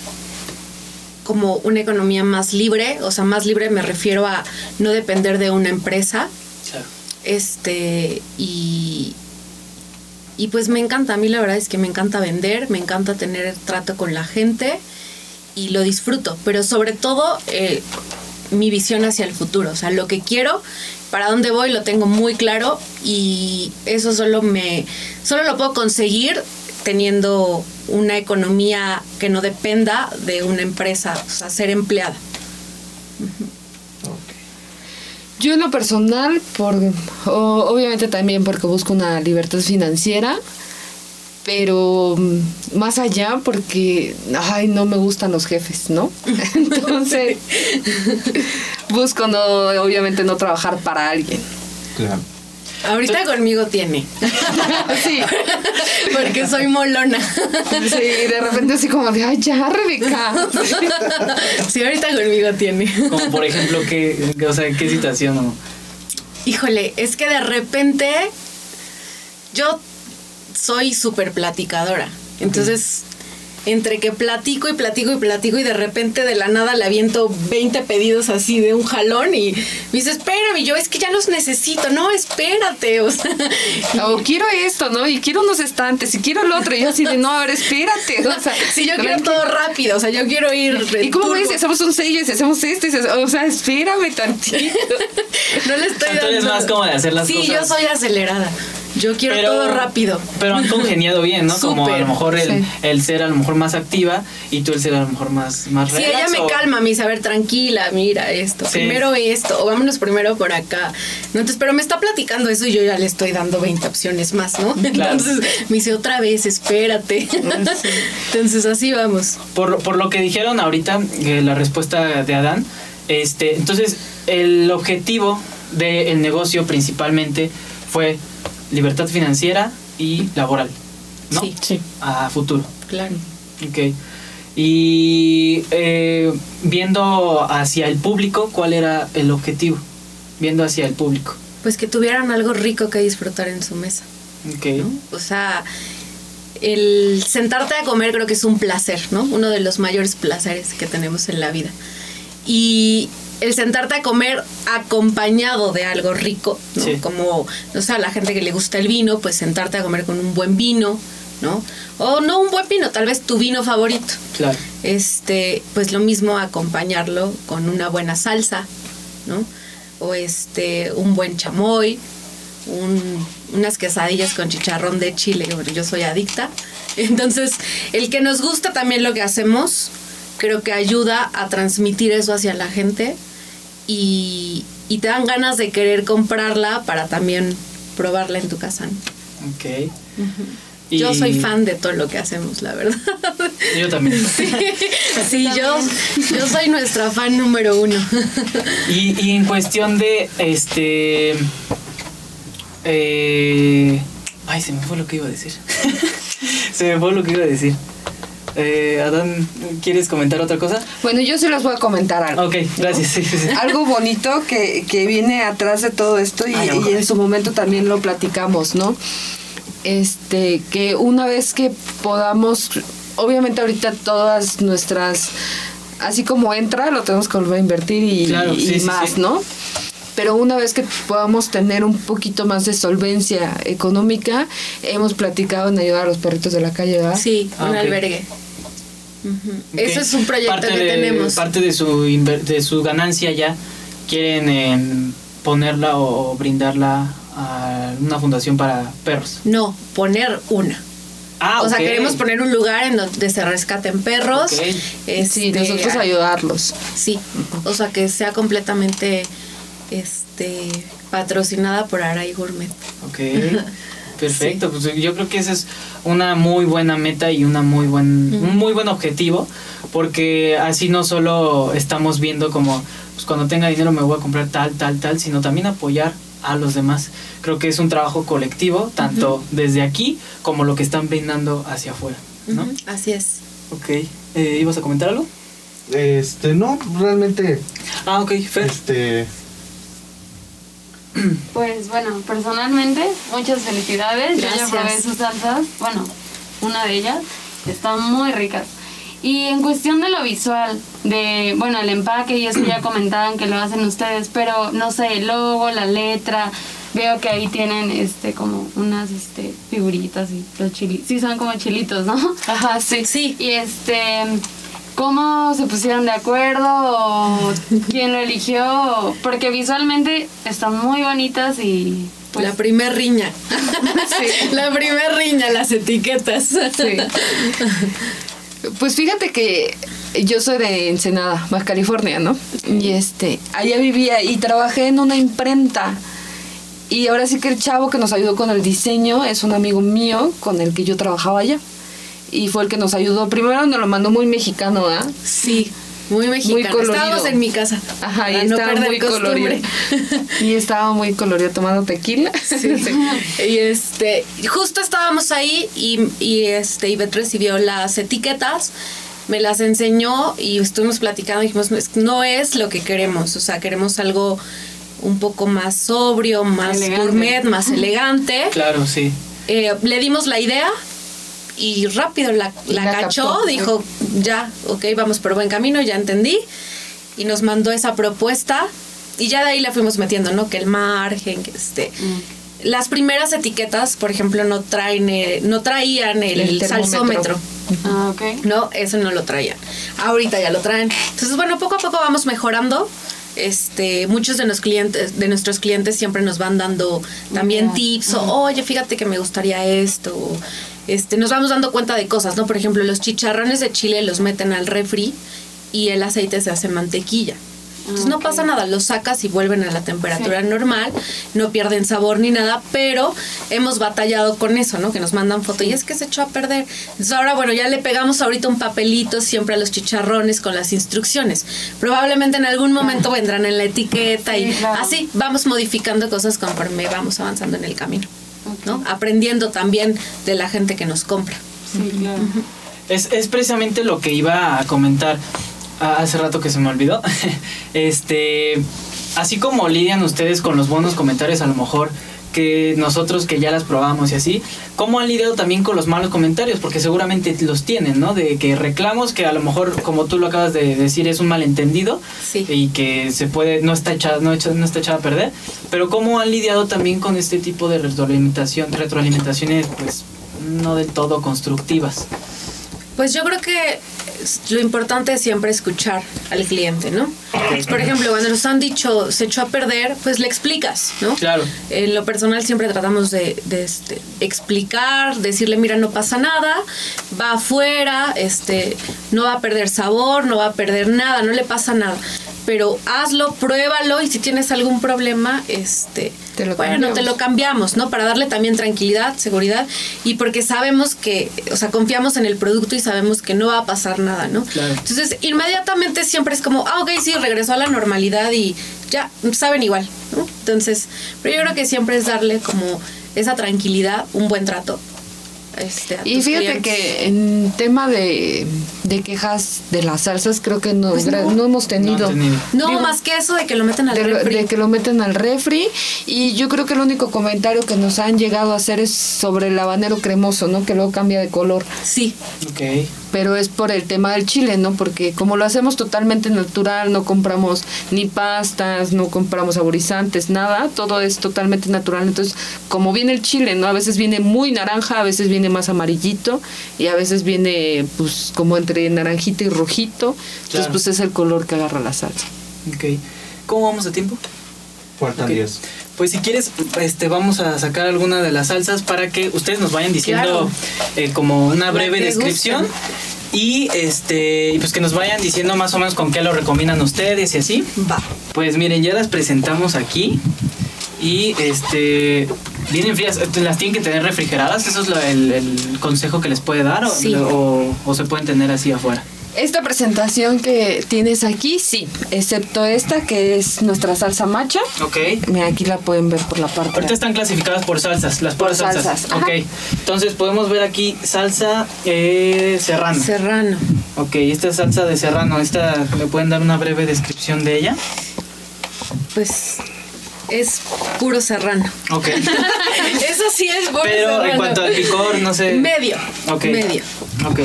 como una economía más libre. O sea, más libre me refiero a no depender de una empresa. Claro. Este, y, y pues me encanta, a mí la verdad es que me encanta vender, me encanta tener trato con la gente y lo disfruto, pero sobre todo eh, mi visión hacia el futuro, o sea, lo que quiero, para dónde voy lo tengo muy claro y eso solo me, solo lo puedo conseguir teniendo una economía que no dependa de una empresa, o sea, ser empleada. Yo en lo personal, por, o- obviamente también porque busco una libertad financiera, pero mm, más allá porque, ay, no me gustan los jefes, ¿no? <laughs> Entonces, busco no, obviamente no trabajar para alguien. Claro. Ahorita conmigo tiene, <laughs> Sí, <laughs> porque soy molona. sí, de repente así como de, ay, ya, Rebeca. <laughs> Sí, ahorita conmigo tiene. Como por ejemplo, ¿qué, o sea, qué situación o Híjole, es que de repente yo soy súper platicadora. Entonces, entre que platico y platico y platico y de repente de la nada le aviento 20 pedidos así de un jalón y me dice, espérame, y yo es que ya los necesito. No, espérate. O sea, <laughs> O quiero esto, ¿no? Y quiero unos estantes, y quiero lo otro. Y yo así de, no, a ver, espérate. O sea, <laughs> si yo quiero todo rápido, o sea, yo quiero ir... ¿Y cómo ves? Hacemos un sello y hacemos esto. y se- O sea, espérame <laughs> tantito. No le estoy dando- más como de hacer las sí, cosas. yo soy acelerada. Yo quiero todo rápido. Pero han congeniado bien, ¿no? Como a lo mejor el, sí. el ser a lo mejor más activa y tú el ser a lo mejor más, más Sí, relax, ella me calma, me dice, a ver, tranquila, mira esto, Sí. primero esto, o vámonos primero por acá. Entonces, pero me está platicando eso y yo ya le estoy dando 20 opciones más, ¿no? Entonces me dice, otra vez, espérate. Entonces, así vamos. Por, por lo que dijeron ahorita, eh, la respuesta de Adán, este, entonces el objetivo del negocio principalmente fue libertad financiera y laboral, ¿no? Sí. Sí. A futuro. Claro. Ok. Y eh, viendo hacia el público, ¿cuál era el objetivo? Viendo hacia el público. Pues que tuvieran algo rico que disfrutar en su mesa. Ok. O sea, el sentarte a comer creo que es un placer, ¿no? Uno de los mayores placeres que tenemos en la vida. Y el sentarte a comer acompañado de algo rico, ¿no? Sí. Como, no sé, a la gente que le gusta el vino, pues sentarte a comer con un buen vino, ¿no? O no un buen vino, tal vez tu vino favorito. Claro. Este, pues lo mismo acompañarlo con una buena salsa, ¿no? O este, un buen chamoy, un- unas quesadillas con chicharrón de chile, bueno, yo soy adicta. <laughs> Entonces, el que nos gusta también lo que hacemos, creo que ayuda a transmitir eso hacia la gente y, y te dan ganas de querer comprarla para también probarla en tu casa. ¿no? Ok. Yo Y- soy fan de todo lo que hacemos, la verdad. Yo también. <laughs> Sí, yo, yo soy nuestra fan número uno. Y, y en cuestión de este. eh, ay, se me fue lo que iba a decir. <laughs> se me fue lo que iba a decir. Eh, Adán, ¿quieres comentar otra cosa? Bueno, yo se los voy a comentar algo. Ok, gracias. sí, sí, sí. Algo bonito que, que viene atrás de todo esto y, Ay, y ojalá. en su momento también lo platicamos, ¿no? Este, que una vez que podamos, obviamente ahorita todas nuestras, así como entra, lo tenemos que volver a invertir y, Claro, y sí, sí, más, sí. ¿no? Pero una vez que podamos tener un poquito más de solvencia económica, hemos platicado en ayudar a los perritos de la calle, ¿verdad? Sí, Ah, un albergue. Ujú. Ok. Eso es un proyecto Parte que de- tenemos. Parte de su, de su ganancia ya quieren em, ponerla o, o brindarla a una fundación para perros. No, poner una. Ah, o sea, queremos poner un lugar en donde se rescaten perros. Ok. Sí, Este, nosotros ayudarlos. Sí, o sea, que sea completamente este patrocinada por Aray Gourmet. Ok, <laughs> perfecto. Pues yo creo que esa es una muy buena meta y una muy buen, un muy buen objetivo, porque así no solo estamos viendo como, pues cuando tenga dinero me voy a comprar tal, tal, tal, sino también apoyar a los demás. Creo que es un trabajo colectivo, tanto desde aquí como lo que están brindando hacia afuera, ¿no? Así es. Ok, eh, ¿ibas a comentar algo? Este, no, realmente, Ah, ok, Fer. este, <clears throat> Pues bueno, personalmente, muchas felicidades. Yo ya probé sus salsas. Bueno, una de ellas. Están muy ricas. Y en cuestión de lo visual, de, bueno, el empaque y eso ya <clears throat> comentaban que lo hacen ustedes, pero no sé, el logo, la letra, veo que ahí tienen este como unas este figuritas y los chilitos, sí son como chilitos, ¿no? Ajá, sí. Sí. Y este, ¿cómo se pusieron de acuerdo? ¿O quién lo eligió? Porque visualmente están muy bonitas y pues la primer riña. <laughs> La primer riña, las etiquetas. Sí. Pues fíjate que yo soy de Ensenada, Baja California, ¿no? Y este, allá vivía y trabajé en una imprenta. Y ahora sí que el chavo que nos ayudó con el diseño es un amigo mío con el que yo trabajaba allá. Y fue el que nos ayudó. Primero nos lo mandó muy mexicano, ¿ah? Sí, muy mexicano. colorido. Estábamos en mi casa. Ajá, y no estaba muy costumbre. colorido. <laughs> Y estaba muy colorido tomando tequila. Y este, justo estábamos ahí y, y este, Ivette recibió las etiquetas, me las enseñó y estuvimos platicando y dijimos, "Es- no es lo que queremos, o sea, queremos algo un poco más sobrio, más Elegante. gourmet, más <laughs> elegante. Claro, sí. Eh, le dimos la idea y rápido la, la La cachó, captó. dijo, ya, ok, vamos por buen camino, ya entendí. Y nos mandó esa propuesta y ya de ahí la fuimos metiendo, ¿no? Que el margen, que este... Las primeras etiquetas, por ejemplo, no traen, eh, no traían el, El termómetro. salsómetro. Ah, ok. No, eso no lo traían. Ahorita ya lo traen. Entonces, bueno, poco a poco vamos mejorando. Este, muchos de los clientes, de nuestros clientes siempre nos van dando también tips o, oye, fíjate que me gustaría esto. o, este, nos vamos dando cuenta de cosas, ¿no? Por ejemplo, los chicharrones de chile los meten al refri y el aceite se hace mantequilla. Entonces no Ok. pasa nada, los sacas y vuelven a la temperatura normal, no pierden sabor ni nada, pero hemos batallado con eso, ¿no? Que nos mandan foto y es que se echó a perder. Entonces ahora, bueno, ya le pegamos ahorita un papelito siempre a los chicharrones con las instrucciones. Probablemente en algún momento vendrán en la etiqueta y claro. así vamos modificando cosas conforme vamos avanzando en el camino, ¿no? Aprendiendo también de la gente que nos compra. Sí, claro. Es, es precisamente lo que iba a comentar ah, hace rato que se me olvidó. <laughs> este, así como lidian ustedes con los buenos comentarios, a lo mejor que nosotros que ya las probamos y así, ¿cómo han lidiado también con los malos comentarios? Porque seguramente los tienen, ¿no? De que reclamos que a lo mejor, como tú lo acabas de decir, es un malentendido Sí. y que se puede, no está echada, no, no está echada a perder. Pero ¿cómo han lidiado también con este tipo de retroalimentación, retroalimentaciones, pues, no del todo constructivas? Pues yo creo que lo importante es siempre escuchar al cliente, ¿no? Por ejemplo, cuando nos han dicho se echó a perder, pues le explicas, ¿no? Claro. En lo personal siempre tratamos de, de, este, explicar, decirle, mira, no pasa nada, va afuera, este, no va a perder sabor, no va a perder nada, no le pasa nada. Pero hazlo, pruébalo y si tienes algún problema, este, Te lo bueno, cambiamos. te lo cambiamos, ¿no? Para darle también tranquilidad, seguridad y porque sabemos que, o sea, confiamos en el producto y sabemos que no va a pasar nada, ¿no? Claro. Entonces, inmediatamente siempre es como, ah, ok, sí, regresó a la normalidad y ya, saben igual, ¿no? Entonces, pero yo creo que siempre es darle como esa tranquilidad, un buen trato. Este, a Y tus fíjate clientes. que en tema de, de quejas de las salsas, creo que no, gra- no hemos tenido. No han tenido. No, Digo, más que eso de que lo meten al de, refri. de que lo meten al refri y yo creo que el único comentario que nos han llegado a hacer es sobre el habanero cremoso, ¿no? Que luego cambia de color, Sí, Ok. pero es por el tema del chile, ¿no? Porque como lo hacemos totalmente natural, no compramos ni pastas, no compramos saborizantes, nada, todo es totalmente natural. Entonces, como viene el chile, ¿no? A veces viene muy naranja, a veces viene más amarillito y a veces viene pues como entre naranjito y rojito. Entonces, Claro. pues es el color que agarra la salsa. Ok. ¿Cómo vamos de tiempo? Faltan Ok. 10. Pues si quieres, este, vamos a sacar alguna de las salsas para que ustedes nos vayan diciendo Claro. eh, como una breve descripción. Y este, pues que nos vayan diciendo más o menos con qué lo recomiendan ustedes y así. va. Pues miren, ya las presentamos aquí. Y este vienen frías, las tienen que tener refrigeradas, eso es lo- el, el consejo que les puede dar o, Sí. o- o se pueden tener así afuera. Esta presentación que tienes aquí, sí, excepto esta que es nuestra salsa macha. Ok. Mira, aquí la pueden ver por la parte. Ahorita están clasificadas por salsas, las Por salsas. salsas, ajá. Ok. Entonces podemos ver aquí salsa eh, serrano. Serrano. ok, esta es salsa de serrano. Esta, ¿me pueden dar una breve descripción de ella? Pues Es puro serrano. Ok. <laughs> Eso sí es puro Pero serrano. en cuanto al picor, no sé. Medio. Ok. Medio. Ok.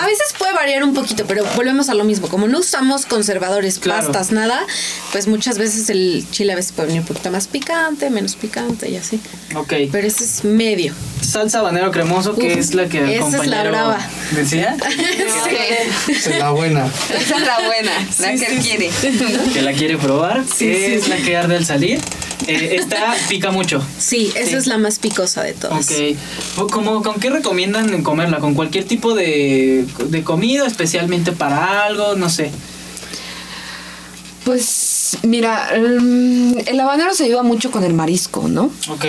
A veces puede variar un poquito, pero volvemos a lo mismo. Como no usamos conservadores, Claro. pastas, nada, pues muchas veces el chile a veces puede venir un poquito más picante, menos picante y así. Ok. Pero ese es medio. Salsa habanero cremoso, que Uf, es la que el esa es la brava. decía. <laughs> Esa es la buena. Esa es la buena, la que él quiere. que la quiere probar. Sí, que sí. es la que arde al salir. Eh, esta pica mucho. Sí, esa Sí. es la más picosa de todas. Ok. ¿Cómo, ¿Con qué recomiendan comerla? ¿Con cualquier tipo de, de comida, especialmente para algo? No sé. Pues mira, el habanero se lleva mucho con el marisco, ¿no? Ok.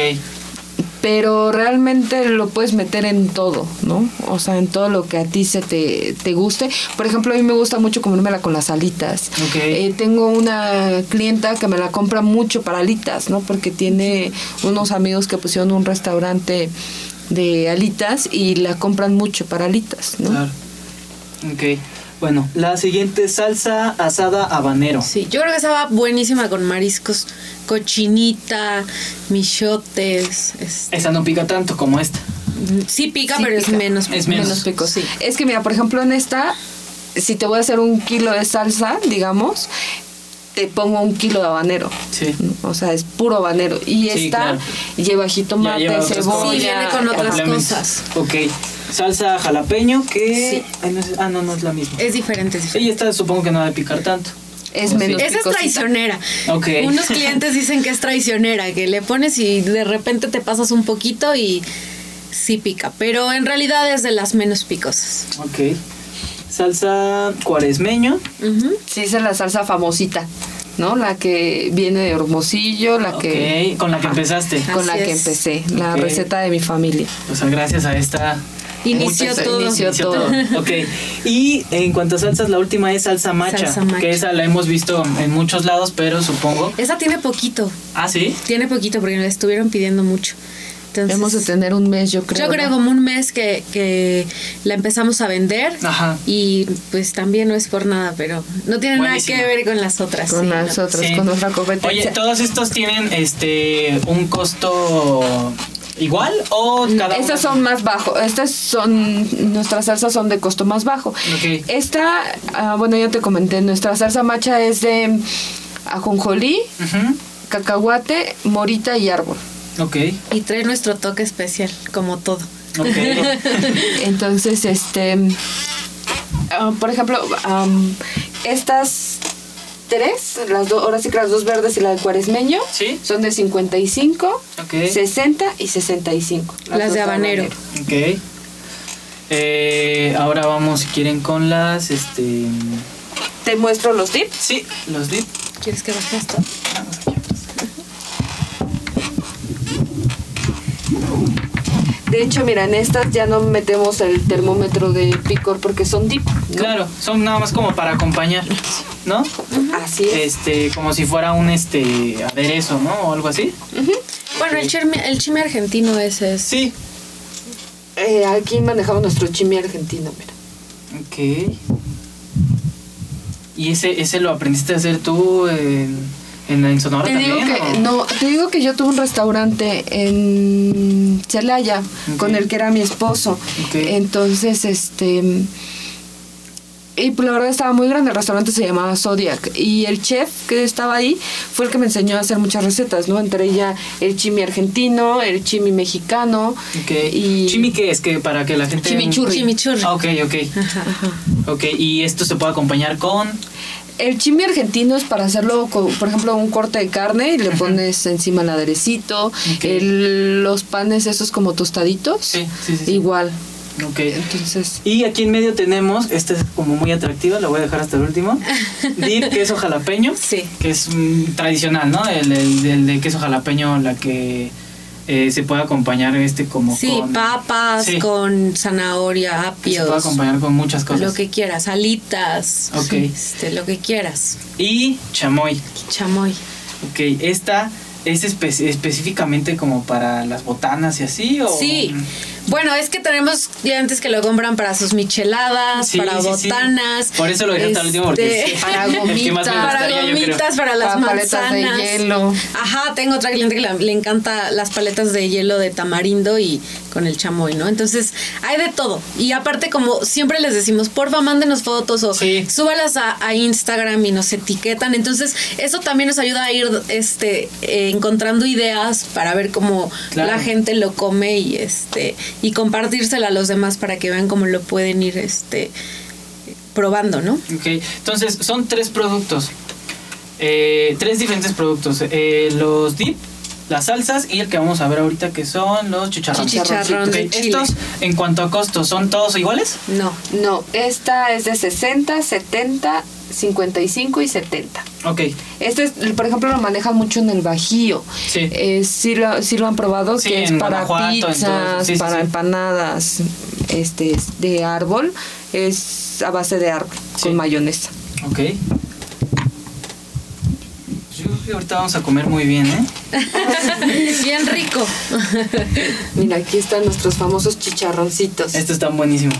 Pero realmente lo puedes meter en todo, ¿no? O sea, en todo lo que a ti se te, te guste. Por ejemplo, a mí me gusta mucho comérmela con las alitas. Ok. Eh, tengo una clienta que me la compra mucho para alitas, ¿no? Porque tiene unos amigos que pusieron un restaurante de alitas y la compran mucho para alitas, ¿no? Claro. Ok. Bueno, la siguiente salsa asada habanero. Sí, yo creo que esa va buenísima con mariscos, cochinita, michotes. este, Esa no pica tanto como esta. sí pica, Sí pero es menos. Es menos. menos pico. Sí. Es que mira, por ejemplo, en esta, si te voy a hacer un kilo de salsa, digamos, te pongo un kilo de habanero. Sí. O sea, es puro habanero. Y Sí, esta claro. lleva jitomate, Ya lleva cebolla. Sí, viene con otras cosas. Ok. Salsa jalapeño que... Sí. Ay, no es- ah, no, no es la misma. Es diferente, es diferente. Y esta supongo que no ha de picar tanto. Es ¿O menos sí? Esa es traicionera. Ok. Unos clientes dicen que es traicionera, que le pones y de repente te pasas un poquito y sí pica, pero en realidad es de las menos picosas. Ok. Salsa cuaresmeño. Sí, esa es la salsa famosita, ¿no? La que viene de Hermosillo, la que... Ok, con la que empezaste. Con la que empecé, la receta de mi familia. O sea, gracias a esta... Inició todo. Inició todo. Ok. Y en cuanto a salsas, la última es salsa macha. Salsa macha. Que esa la hemos visto en muchos lados, pero supongo... Esa tiene poquito, Ah, ¿sí? tiene poquito porque la estuvieron pidiendo mucho. Entonces, Hemos de tener un mes, yo creo. yo creo ¿no? como un mes que, que la empezamos a vender Ajá. y pues también no es por nada, pero no tiene Buenísimo. nada que ver con las otras. Con sí, las no. otras, Sí. con nuestra competencia. Oye, ¿todos estos tienen este un costo igual o cada Estas una- son más bajo. Estas son, nuestras salsas son de costo más bajo. Ok. Esta, ah, bueno, ya te comenté, nuestra salsa macha es de ajonjolí, cacahuate, morita y árbol. Ok, Y trae nuestro toque especial, como todo. ok. <laughs> Entonces, este, ah, por ejemplo, estas tres, las dos, ahora sí que las dos verdes y la de cuaresmeño, Sí. son de 55, Ok. 60 y 65. Las dos de habanero. Ok. Eh, ahora vamos, si quieren, con las, este... Te muestro los tips. Sí, los dip. ¿Quieres que baje esto? De hecho, mira, en estas ya no metemos el termómetro de picor porque son dip. ¿no? Claro, son nada más como para acompañar, ¿no? Así es. Este, como si fuera un, este, aderezo, ¿no? O algo así. Bueno, el chime, el chime argentino ese es. Sí. Eh, aquí manejamos nuestro chimi argentino, mira. Ok. ¿Y ese, ese lo aprendiste a hacer tú en, en, en Sonora Te también? digo que no, te digo que yo tuve un restaurante en Celaya con el que era mi esposo. Entonces, este y pues la verdad estaba muy grande, el restaurante se llamaba Zodiac y el chef que estaba ahí fue el que me enseñó a hacer muchas recetas, ¿no? Entre ella el chimi argentino, el chimi mexicano Ok. y ¿Chimi qué es? Que para que la gente... Chimichurri. Chimichurri. Ah, ok, ok. Ajá. Ok, y esto se puede acompañar con... El chimi argentino es para hacerlo, con, por ejemplo, un corte de carne y le pones encima el aderecito, el- los panes esos como tostaditos, Sí, sí, sí, igual. Ok. Entonces, Y aquí en medio tenemos, esta es como muy atractiva, la voy a dejar hasta el último. <laughs> Dip queso jalapeño. Sí. Que es mm, tradicional, ¿no? El, el- el de queso jalapeño, la que eh, se puede acompañar este como Sí, con... papas Sí, con zanahoria, que se apios. puede acompañar con muchas cosas. Lo que quieras, alitas. Ok. <laughs> Este, lo que quieras. Y chamoy. Chamoy. Ok, esta es espe- específicamente como para las botanas y así o... Sí, Bueno, es que tenemos clientes que lo compran para sus micheladas, Sí, para sí, sí. botanas. Por eso lo dejé hasta el último, porque este. Para <laughs> gomitas, para gomitas, para las Para paletas de manzanas. hielo. Ajá, tengo otra cliente que la- le encanta las paletas de hielo de tamarindo y con el chamoy, ¿no? Entonces, hay de todo. Y aparte, como siempre les decimos, porfa, mándenos fotos o Sí. súbalas a, a Instagram y nos etiquetan. Entonces, eso también nos ayuda a ir este eh, encontrando ideas para ver cómo Claro. la gente lo come y este y compartírsela a los demás para que vean cómo lo pueden ir este probando, ¿no? Ok, entonces son tres productos. Eh, tres diferentes productos. Eh, los dip, las salsas y el que vamos a ver ahorita que son los chicharrones. Chicharrón. Estos, en cuanto a costos, ¿son todos iguales? No. No, esta es de 60, 70, 55 y 70. Ok, Este, es, por ejemplo, lo manejan mucho en el Bajío. Sí. Eh, sí, lo, sí lo han probado, Sí, que es para pizzas, Sí, para sí. empanadas este, es de árbol. Es a base de árbol, Sí. con mayonesa. ok. Yo creo que ahorita vamos a comer muy bien, ¿eh? <laughs> Bien rico. Mira, aquí están nuestros famosos chicharroncitos. Estos están buenísimos.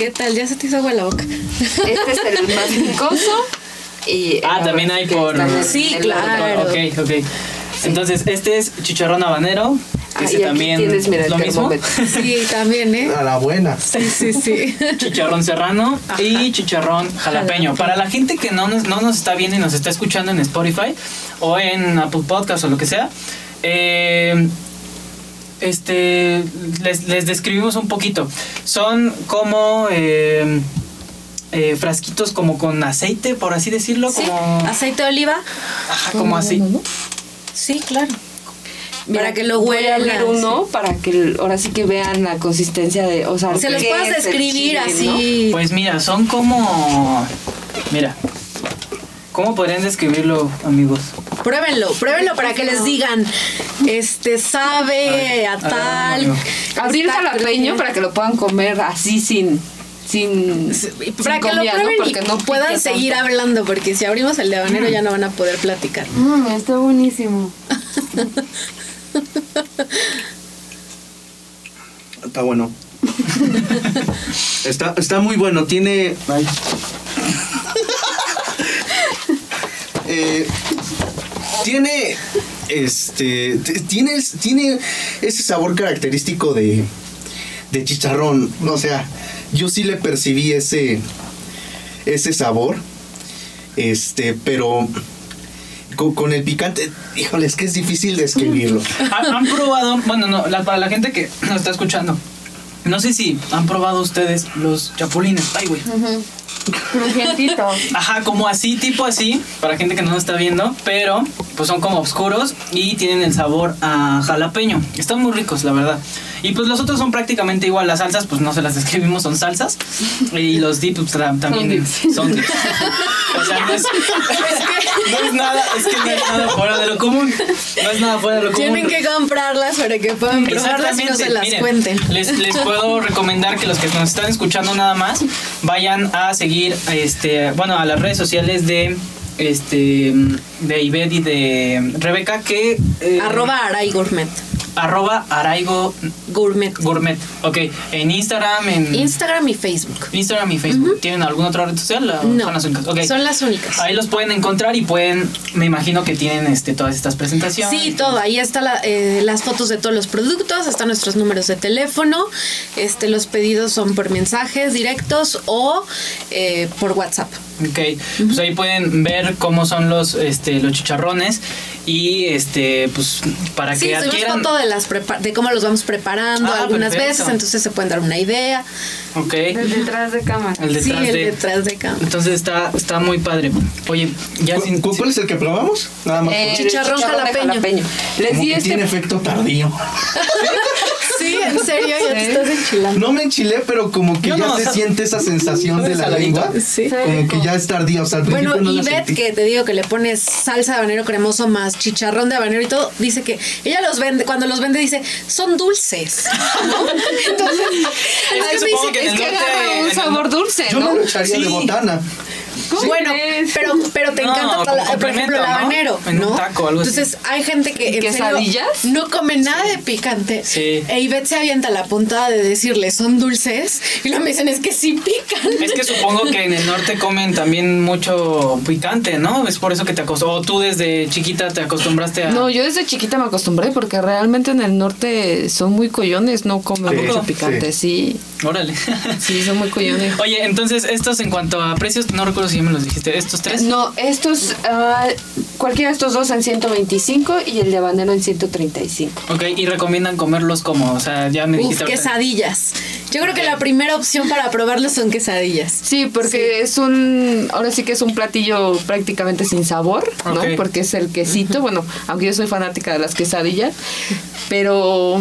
¿Qué tal? Ya se te hizo agua la boca. Este es el más picoso. Y Ah, también hay por- Sí, claro. Ok, ok. Entonces, este es chicharrón habanero. Ah, Ese y aquí también tienes, mira, es el lo mismo. Sí, también, ¿eh? A la buena. Sí, sí, sí. chicharrón serrano y chicharrón jalapeño. Para la gente que no nos, no nos está viendo y nos está escuchando en Spotify o en Apple Podcast o lo que sea, eh, este les, les describimos un poquito. Son como eh, eh, frasquitos como con aceite, por así decirlo, Sí, como, aceite de oliva. ajá, como así. Sí, claro. Mira, para que lo voy a huelan. abrir uno para que ahora sí que vean la consistencia de, o sea, Se los puedas describir chile, ¿no? así. Pues mira, son como... Mira. ¿Cómo podrían describirlo, amigos? Pruébenlo, pruébenlo para que les digan, este sabe a tal. Abrir está jalapeño crujiente. para que lo puedan comer así sin sin, para sin que lo comida, ¿no? prueben Porque y no puedan seguir tanto. hablando, porque si abrimos el de habanero ya no van a poder platicar. Mm, está buenísimo. Está bueno. está, está muy bueno. Tiene. ay. Tiene. Este. Tiene, tiene ese sabor característico de. De chicharrón. O sea, yo sí le percibí ese. Ese sabor. Este, pero. Con, con el picante, híjole, es que es difícil describirlo. <laughs> ¿Han, han probado, bueno, no, la- para la gente que nos está escuchando, no sé si han probado ustedes los chapulines. Ay, güey. Crujientito. Ajá, como así, tipo así, para gente que no nos está viendo, pero pues son como oscuros y tienen el sabor a jalapeño. Están muy ricos, la verdad. Y pues los otros son prácticamente igual. Las salsas, pues no se las describimos, son salsas. Y los dips pues, también son dips. O sea, no es, no es nada, es que no es nada fuera de lo común. No es nada fuera de lo común. Tienen que comprarlas para que puedan probarlas y no se las Miren, cuenten. Les, les puedo recomendar que los que nos están escuchando nada más vayan a seguir este bueno a las redes sociales de este de Ivette y de Rebeca que eh, Arroba Aray Gourmet. Arroba araigo Gourmet. gourmet ok en Instagram en Instagram y Facebook. Instagram y Facebook tienen alguna otra red social ¿O No, son las únicas son las únicas. ahí los pueden encontrar y pueden me imagino que tienen este todas estas presentaciones Sí, todo. Ahí están las fotos de todos los productos, están nuestros números de teléfono. Este, los pedidos son por mensajes directos o eh, por WhatsApp. Ok, pues ahí pueden ver cómo son los, este, los chicharrones y este, pues para Sí, que adquieran. foto de, las prepa- de cómo los vamos preparando Ah, algunas perfecto. veces, entonces se pueden dar una idea. Ok, Desde detrás de cámara. el sí, detrás el de. detrás de cámara. Entonces está, está muy padre. Oye, ya ¿Cu- sin. cu- ¿Cuál es el que probamos? Nada más. Eh, por- Chicharrón de jalapeño. Les como di que este tiene efecto tardío. <laughs> <laughs> Sí, en serio, ya te estás enchilando. No me enchilé, pero como que ya no, se o sea, siente esa sensación ¿no de es la lengua. Sí. Como que ya es tardío. O sea, al Bueno, principio no Ivette, sentí. que te digo que le pones salsa de habanero cremoso más chicharrón de habanero y todo, dice que ella los vende, cuando los vende dice, son dulces. ¿no? Entonces, <laughs> Es que me dice es que agarra un sabor dulce, Yo ¿no? me lo echaría Sí. de botana. Bueno, pero, pero te No, encanta, por ejemplo, el ¿no? habanero, En un ¿no? taco, algo así. Entonces, hay gente que en serio no come nada de picante. Sí. E Ivette se avienta la puntada de decirle, son dulces. Y lo me dicen, es que sí pican. Es que supongo que en el norte comen también mucho picante, ¿no? Es por eso que te acostumbraste. O tú desde chiquita te acostumbraste a. No, yo desde chiquita me acostumbré porque realmente en el norte son muy collones, no comen Sí, mucho picante, sí. Órale. Sí, son muy collones. Oye, entonces, estos en cuanto a precios, no recuerdo si ya me los dijiste. ¿Estos tres? No, estos, ah, cualquiera de estos dos en 125 y el de habanero en 135. Ok, y recomiendan comerlos como, o sea, ya me Uf, dijiste. quesadillas. Yo creo que la primera opción para probarlos son quesadillas. Sí, porque es un, ahora sí que es un platillo prácticamente sin sabor, ¿no? Porque es el quesito, bueno, aunque yo soy fanática de las quesadillas, pero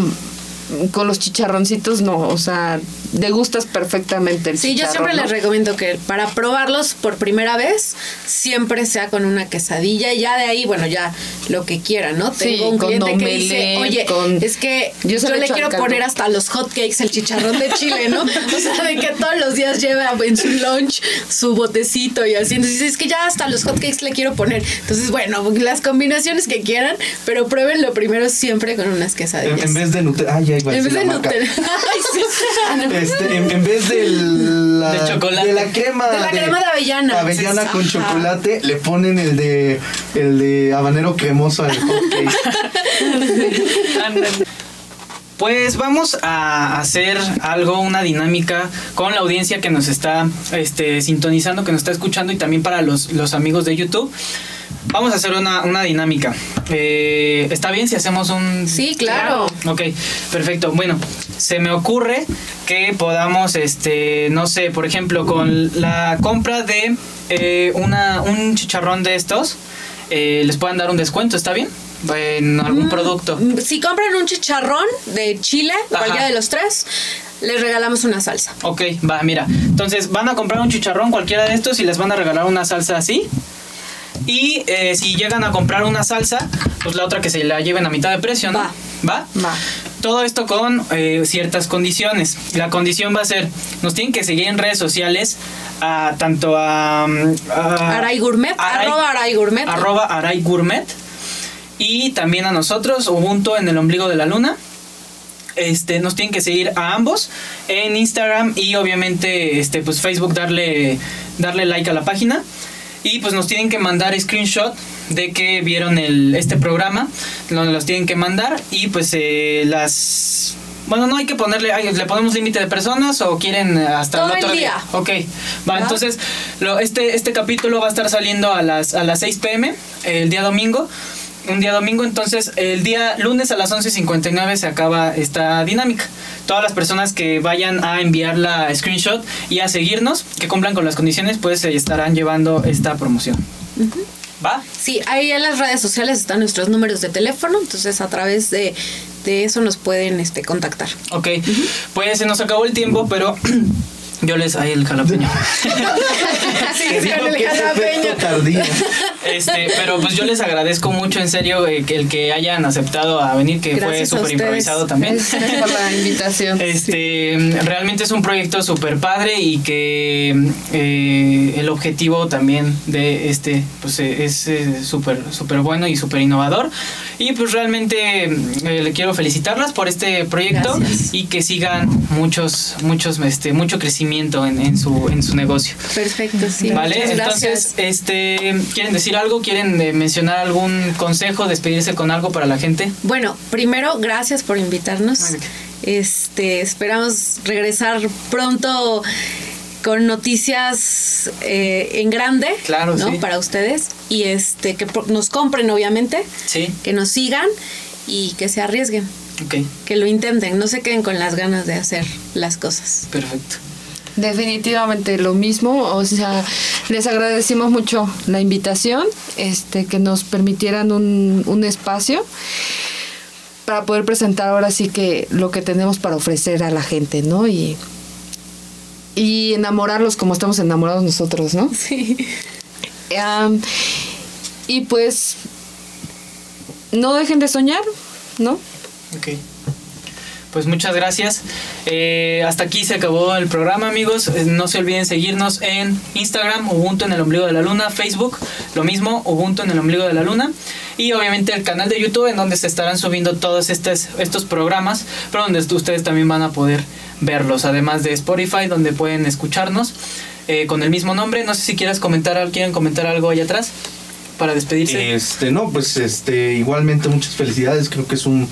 con los chicharroncitos no, o sea, degustas perfectamente el Sí, yo siempre ¿no? les recomiendo que para probarlos por primera vez, siempre sea con una quesadilla y ya de ahí, bueno, ya lo que quieran, ¿no? Sí, Tengo un con cliente que dice, oye, con- es que Yo yo, le quiero caldo". poner hasta los hot cakes, el chicharrón de Chile, ¿no? O sea, de que todos los días lleva en su lunch su botecito y así. Entonces, es que ya hasta los hot cakes le quiero poner. Entonces, bueno, las combinaciones que quieran, pero pruébenlo primero siempre con unas quesadillas. en vez de Nutella. Ah, ya iba a En decir vez de. <laughs> Este, en, en vez de la, De chocolate. de la crema De la crema de avellana. avellana Sí, con ajá. chocolate le ponen el de el de habanero cremoso al hot cake. Ándale. Pues vamos a hacer algo, una dinámica con la audiencia que nos está este, sintonizando, que nos está escuchando y también para los, los amigos de YouTube. Vamos a hacer una, una dinámica. Eh, ¿Está bien si hacemos un... Sí, claro. Ok, perfecto. Bueno, se me ocurre que podamos, este, no sé, por ejemplo, con la compra de eh, una, un chicharrón de estos, eh, les puedan dar un descuento, ¿está bien? En algún producto. Si compran un chicharrón de Chile, Ajá. cualquiera de los tres, les regalamos una salsa. Ok, va, mira. Entonces van a comprar un chicharrón, cualquiera de estos, y les van a regalar una salsa así. Y eh, si llegan a comprar una salsa, pues la otra que se la lleven a mitad de precio, ¿no? Va. ¿Va? Va. Todo esto con eh, ciertas condiciones. La condición va a ser, nos tienen que seguir en redes sociales, a, tanto a... mm, a- Aray Gourmet, arroba Aray Gourmet. Arroba Aray Gourmet. Y también a nosotros, Ubuntu en el ombligo de la luna. Este, nos tienen que seguir a ambos en Instagram y obviamente este, pues Facebook darle, darle like a la página. Y pues nos tienen que mandar screenshot de que vieron el, este programa. Lo- Los tienen que mandar y pues eh, las... Bueno, no hay que ponerle, ay, ¿le ponemos límite de personas o quieren hasta Todo el otro el día? día. Ok, va, ¿Va? entonces lo, este, este capítulo va a estar saliendo a las, a las 6 pm el día domingo. Un día domingo, entonces el día lunes a las 11.59 se acaba esta dinámica. Todas las personas que vayan a enviar la screenshot y a seguirnos, que cumplan con las condiciones, pues se estarán llevando esta promoción. ¿Va? Sí, ahí en las redes sociales están nuestros números de teléfono, entonces a través de, de eso nos pueden este, contactar. Ok, pues se nos acabó el tiempo, pero <clears throat> yo les... Ahí el jalapeño. <laughs> Digo con el que jalapeño. tardío. Este, pero pues yo les agradezco mucho, en serio, eh, que el que hayan aceptado a venir, que Gracias fue súper improvisado también. Gracias por la invitación. <laughs> Este, realmente es un proyecto súper padre y que eh, el objetivo también de este, pues eh, es eh, súper, súper bueno y súper innovador. Y pues realmente eh, le quiero felicitarlas por este proyecto Gracias. y que sigan muchos, muchos, este, mucho crecimiento en, en su, en su negocio. Perfecto, sí. Vale, entonces, gracias. este, ¿quieren decir algo? ¿Quieren eh, mencionar algún consejo, despedirse con algo para la gente? Bueno, primero, gracias por invitarnos. Este, esperamos regresar pronto con noticias eh, en grande, Claro, ¿no? sí. Para ustedes y este que nos compren, obviamente, Sí, que nos sigan y que se arriesguen, ok, que lo intenten, no se queden con las ganas de hacer las cosas. perfecto. Definitivamente lo mismo, o sea, les agradecimos mucho la invitación, este, que nos permitieran un, un espacio para poder presentar ahora sí que lo que tenemos para ofrecer a la gente, ¿no? Y, y enamorarlos como estamos enamorados nosotros, ¿no? Sí. Y pues no dejen de soñar, ¿no? Ok. Pues muchas gracias. Eh, hasta aquí se acabó el programa, amigos. Eh, No se olviden seguirnos en Instagram, Ubuntu en el ombligo de la luna, Facebook, lo mismo, Ubuntu en el ombligo de la luna. Y obviamente el canal de YouTube en donde se estarán subiendo todos estos, estos programas, pero donde ustedes también van a poder verlos, además de Spotify, donde pueden escucharnos eh, con el mismo nombre. No sé si quieras comentar, quieren comentar algo allá atrás para despedirse. Este, no, pues este, igualmente muchas felicidades. Creo que es un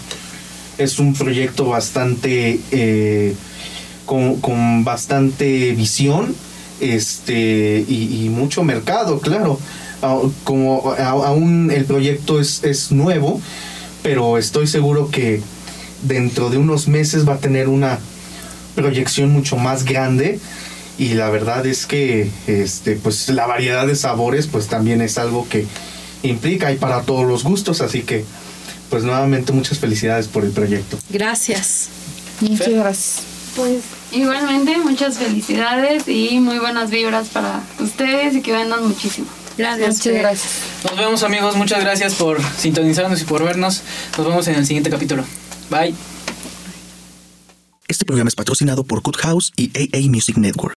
es un proyecto bastante eh, con, con bastante visión, este, y, y mucho mercado, claro. Ah, Como aún el proyecto es, es nuevo, pero estoy seguro que dentro de unos meses va a tener una proyección mucho más grande y la verdad es que este pues la variedad de sabores pues también es algo que implica y para todos los gustos así que pues nuevamente muchas felicidades por el proyecto Gracias. Muchas gracias. Pues igualmente muchas felicidades y muy buenas vibras para ustedes y que vendan muchísimo. Gracias. Muchas Fer. gracias. Nos vemos amigos, muchas gracias por sintonizarnos y por vernos. Nos vemos en el siguiente capítulo. Bye. Este programa es patrocinado por Cut House y AA Music Network.